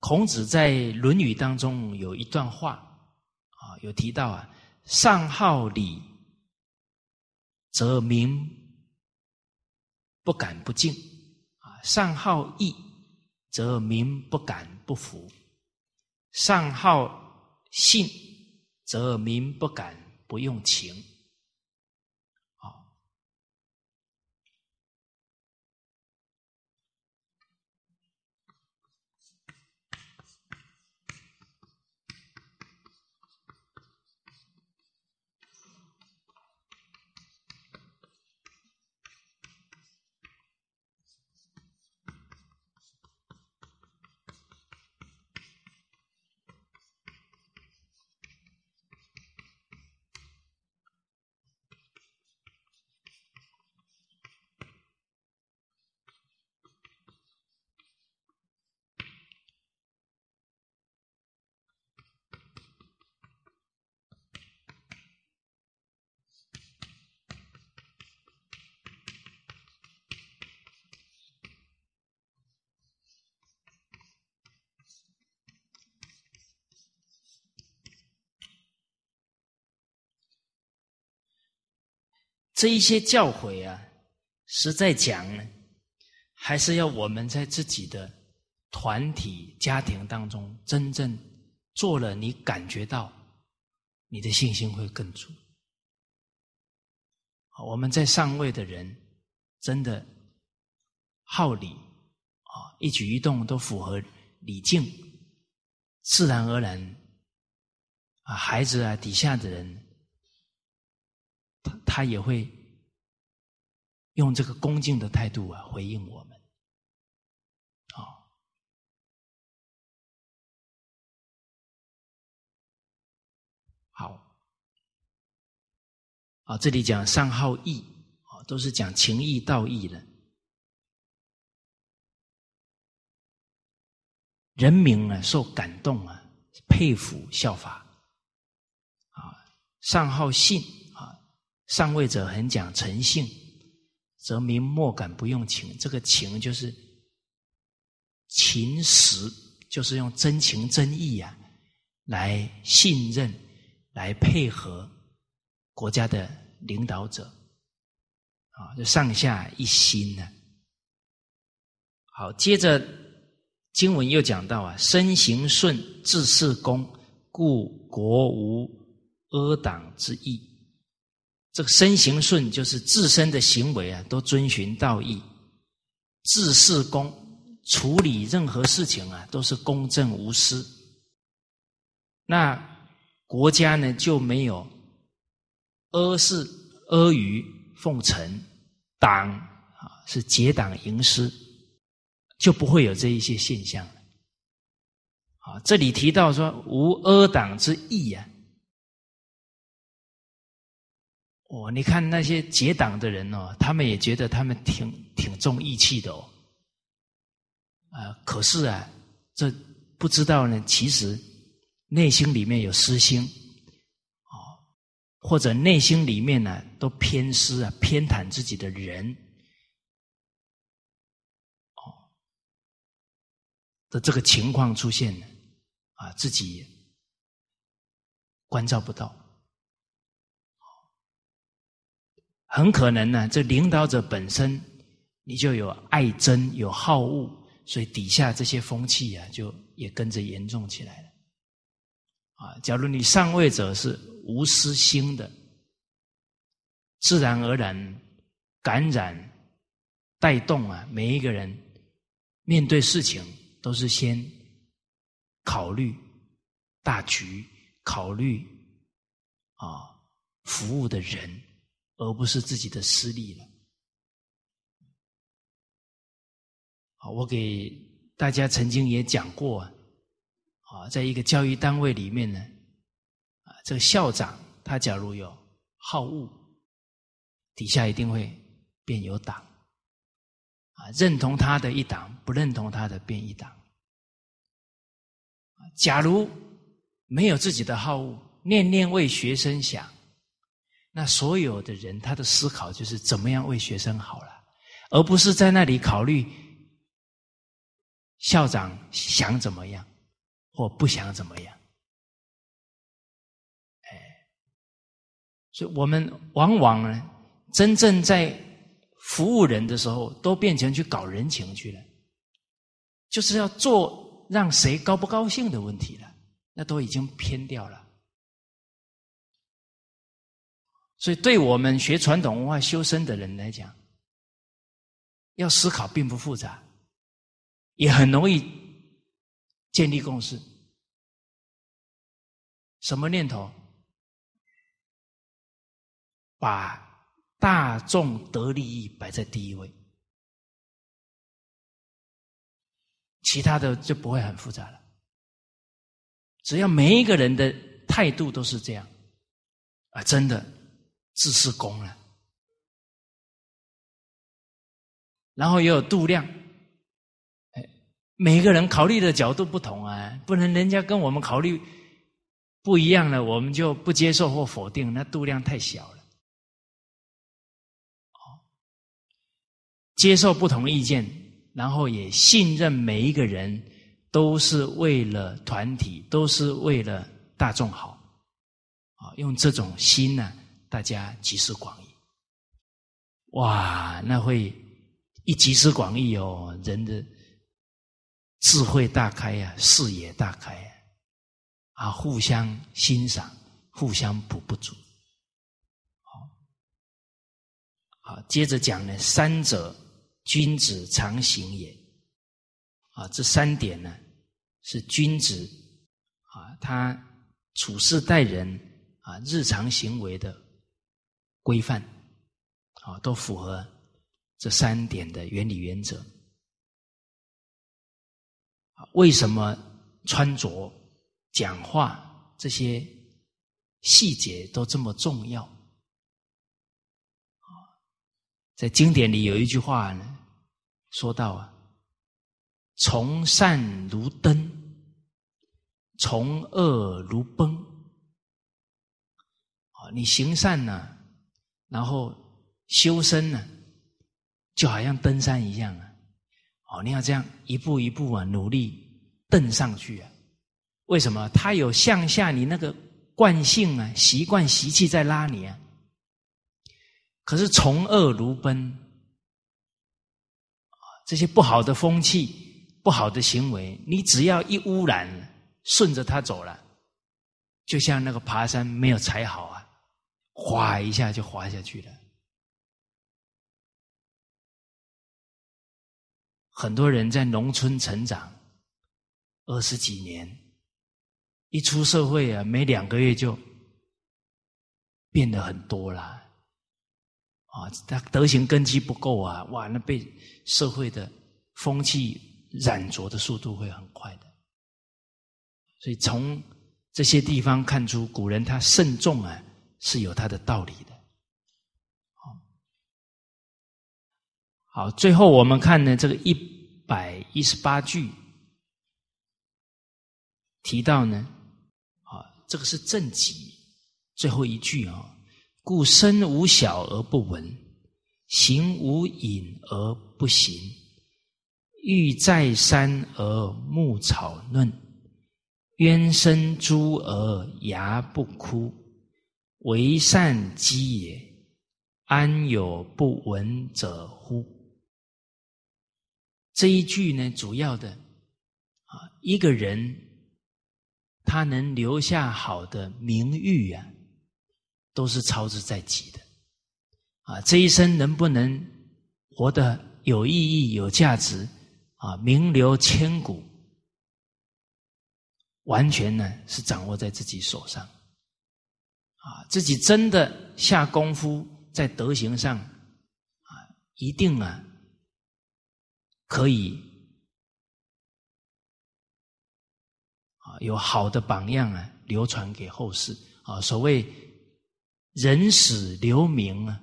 孔子在《论语》当中有一段话啊，有提到啊：“上好礼，则民不敢不敬；啊，上好义，则民不敢不服。”上好信，则民不敢不用情。这一些教诲啊，实在讲呢，还是要我们在自己的团体、家庭当中真正做了，你感觉到你的信心会更足。我们在上位的人真的好礼啊，一举一动都符合礼敬，自然而然啊，孩子啊，底下的人。他他也会用这个恭敬的态度啊回应我们，啊，好，啊，这里讲上好义啊，都是讲情义道义的，人民啊受感动啊，佩服效法，啊，上好信。上位者很讲诚信，则民莫敢不用情。这个情就是情实，就是用真情真意啊，来信任、来配合国家的领导者，啊，就上下一心呢。好，接着经文又讲到啊，身行顺，治事公，故国无阿党之意。这个身行顺，就是自身的行为啊，都遵循道义；治事公，处理任何事情啊，都是公正无私。那国家呢，就没有阿是、阿谀、奉承，党啊是结党营私，就不会有这一些现象了。啊，这里提到说无阿党之意啊。哦，你看那些结党的人哦，他们也觉得他们挺挺重义气的哦。啊，可是啊，这不知道呢，其实内心里面有私心哦。或者内心里面呢，都偏私啊，偏袒自己的人，哦的这个情况出现了，啊，自己也关照不到，很可能呢，这领导者本身你就有爱憎、有好恶，所以底下这些风气啊，就也跟着严重起来了。啊，假如你上位者是。无私心的，自然而然感染、带动啊，每一个人面对事情都是先考虑大局，考虑啊服务的人，而不是自己的私利了。好，我给大家曾经也讲过啊，在一个教育单位里面呢。啊这个校长，他假如有好恶，底下一定会变有党啊，认同他的一党，不认同他的变一党。假如没有自己的好恶，念念为学生想，那所有的人他的思考就是怎么样为学生好了，而不是在那里考虑校长想怎么样或不想怎么样。哎所以我们往往呢，真正在服务人的时候，都变成去搞人情去了，就是要做让谁高不高兴的问题了，那都已经偏掉了。所以，对我们学传统文化修身的人来讲，要思考并不复杂，也很容易建立共识。什么念头？把大众得利益摆在第一位，其他的就不会很复杂了。只要每一个人的态度都是这样，啊，真的自是功了。然后也有度量，哎，每个人考虑的角度不同啊，不能人家跟我们考虑不一样了，我们就不接受或否定，那度量太小了。接受不同意见，然后也信任每一个人都是为了团体，都是为了大众好，啊，用这种心呢，大家集思广益，哇，那会一集思广益哦，人的智慧大开呀，视野大开呀，啊，互相欣赏，互相补不足，好，好，接着讲呢，三者。君子常行也，啊，这三点呢是君子啊，他处事待人啊，日常行为的规范啊，都符合这三点的原理原则。为什么穿着、讲话这些细节都这么重要？在经典里有一句话呢。说到啊，从善如登，从恶如崩。啊，你行善呢，然后修身呢，就好像登山一样啊。哦，你要这样一步一步啊，努力登上去啊。为什么？他有向下你那个惯性啊，习惯习气在拉你啊。可是从恶如奔。这些不好的风气、不好的行为，你只要一污染，顺着它走了，就像那个爬山没有踩好啊，哗一下就滑下去了。很多人在农村成长二十几年，一出社会啊，没两个月就变得很多了。啊，他德行根基不够啊，哇，那被社会的风气染着的速度会很快的。所以从这些地方看出，古人他慎重啊，是有他的道理的。好，好，最后我们看呢，这个一百一十八句提到呢，啊，这个是正极最后一句啊。故身无小而不闻，行无隐而不行，欲在山而牧草嫩，渊生珠而牙不枯，为善积也，安有不闻者乎？这一句呢，主要的啊，一个人他能留下好的名誉呀。都是操之在己的，啊，这一生能不能活得有意义、有价值，啊，名留千古，完全呢是掌握在自己手上，啊，自己真的下功夫在德行上，啊，一定啊可以啊有好的榜样啊流传给后世，啊，所谓。人死留名啊，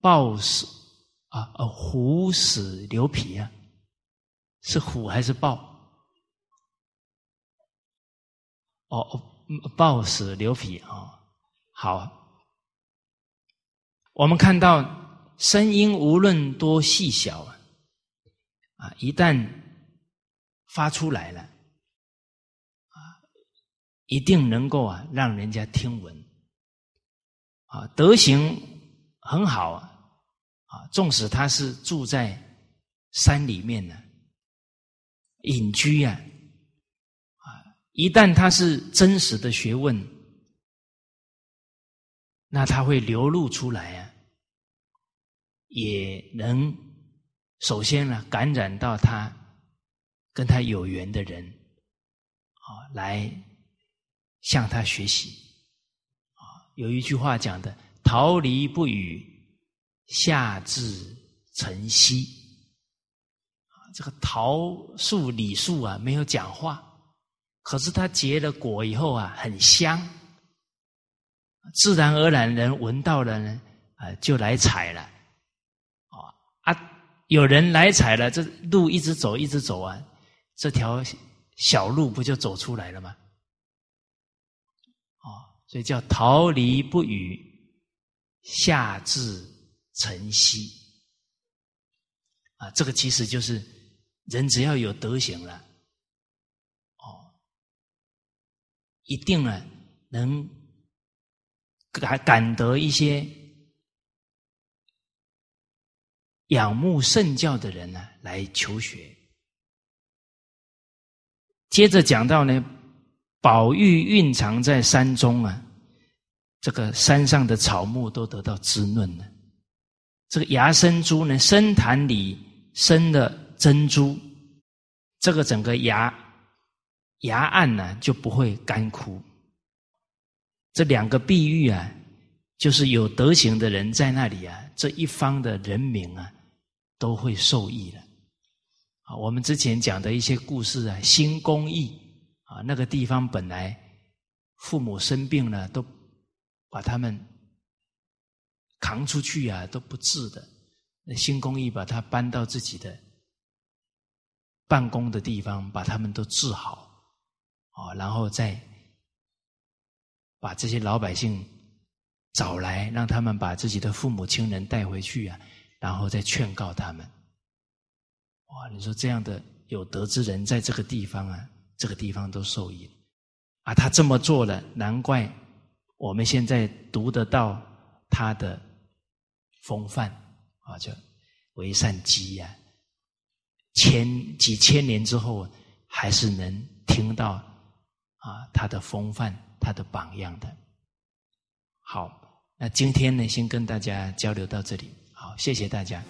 豹死啊啊，虎死留皮啊，是虎还是豹？哦哦，暴死流皮啊。好，我们看到声音无论多细小啊，啊，一旦发出来了啊，一定能够啊让人家听闻。啊，德行很好啊！啊，纵使他是住在山里面呢，隐居啊，啊，一旦他是真实的学问，那他会流露出来啊，也能首先呢感染到他跟他有缘的人，啊，来向他学习。有一句话讲的：“桃李不语，下至晨曦。”，这个桃树、李树啊，没有讲话，可是它结了果以后啊，很香，自然而然人闻到了呢，啊，就来采了。啊啊，有人来采了，这路一直走，一直走啊，这条小路不就走出来了吗？所以叫桃李不语，下至晨曦。啊，这个其实就是人只要有德行了，哦，一定呢能感感得一些仰慕圣教的人呢来求学。接着讲到呢。宝玉蕴藏在山中啊，这个山上的草木都得到滋润了。这个芽生珠呢，深潭里生的珍珠，这个整个牙崖岸呢就不会干枯。这两个碧玉啊，就是有德行的人在那里啊，这一方的人民啊都会受益的。啊，我们之前讲的一些故事啊，新公益。啊，那个地方本来父母生病了，都把他们扛出去啊，都不治的。那新公益把他搬到自己的办公的地方，把他们都治好啊，然后再把这些老百姓找来，让他们把自己的父母亲人带回去啊，然后再劝告他们。哇，你说这样的有德之人在这个地方啊。这个地方都受益啊！他这么做了，难怪我们现在读得到他的风范啊，叫为善积呀。千几千年之后，还是能听到啊他的风范他的榜样的。好那今天呢先跟大家交流到这里。好谢谢大家。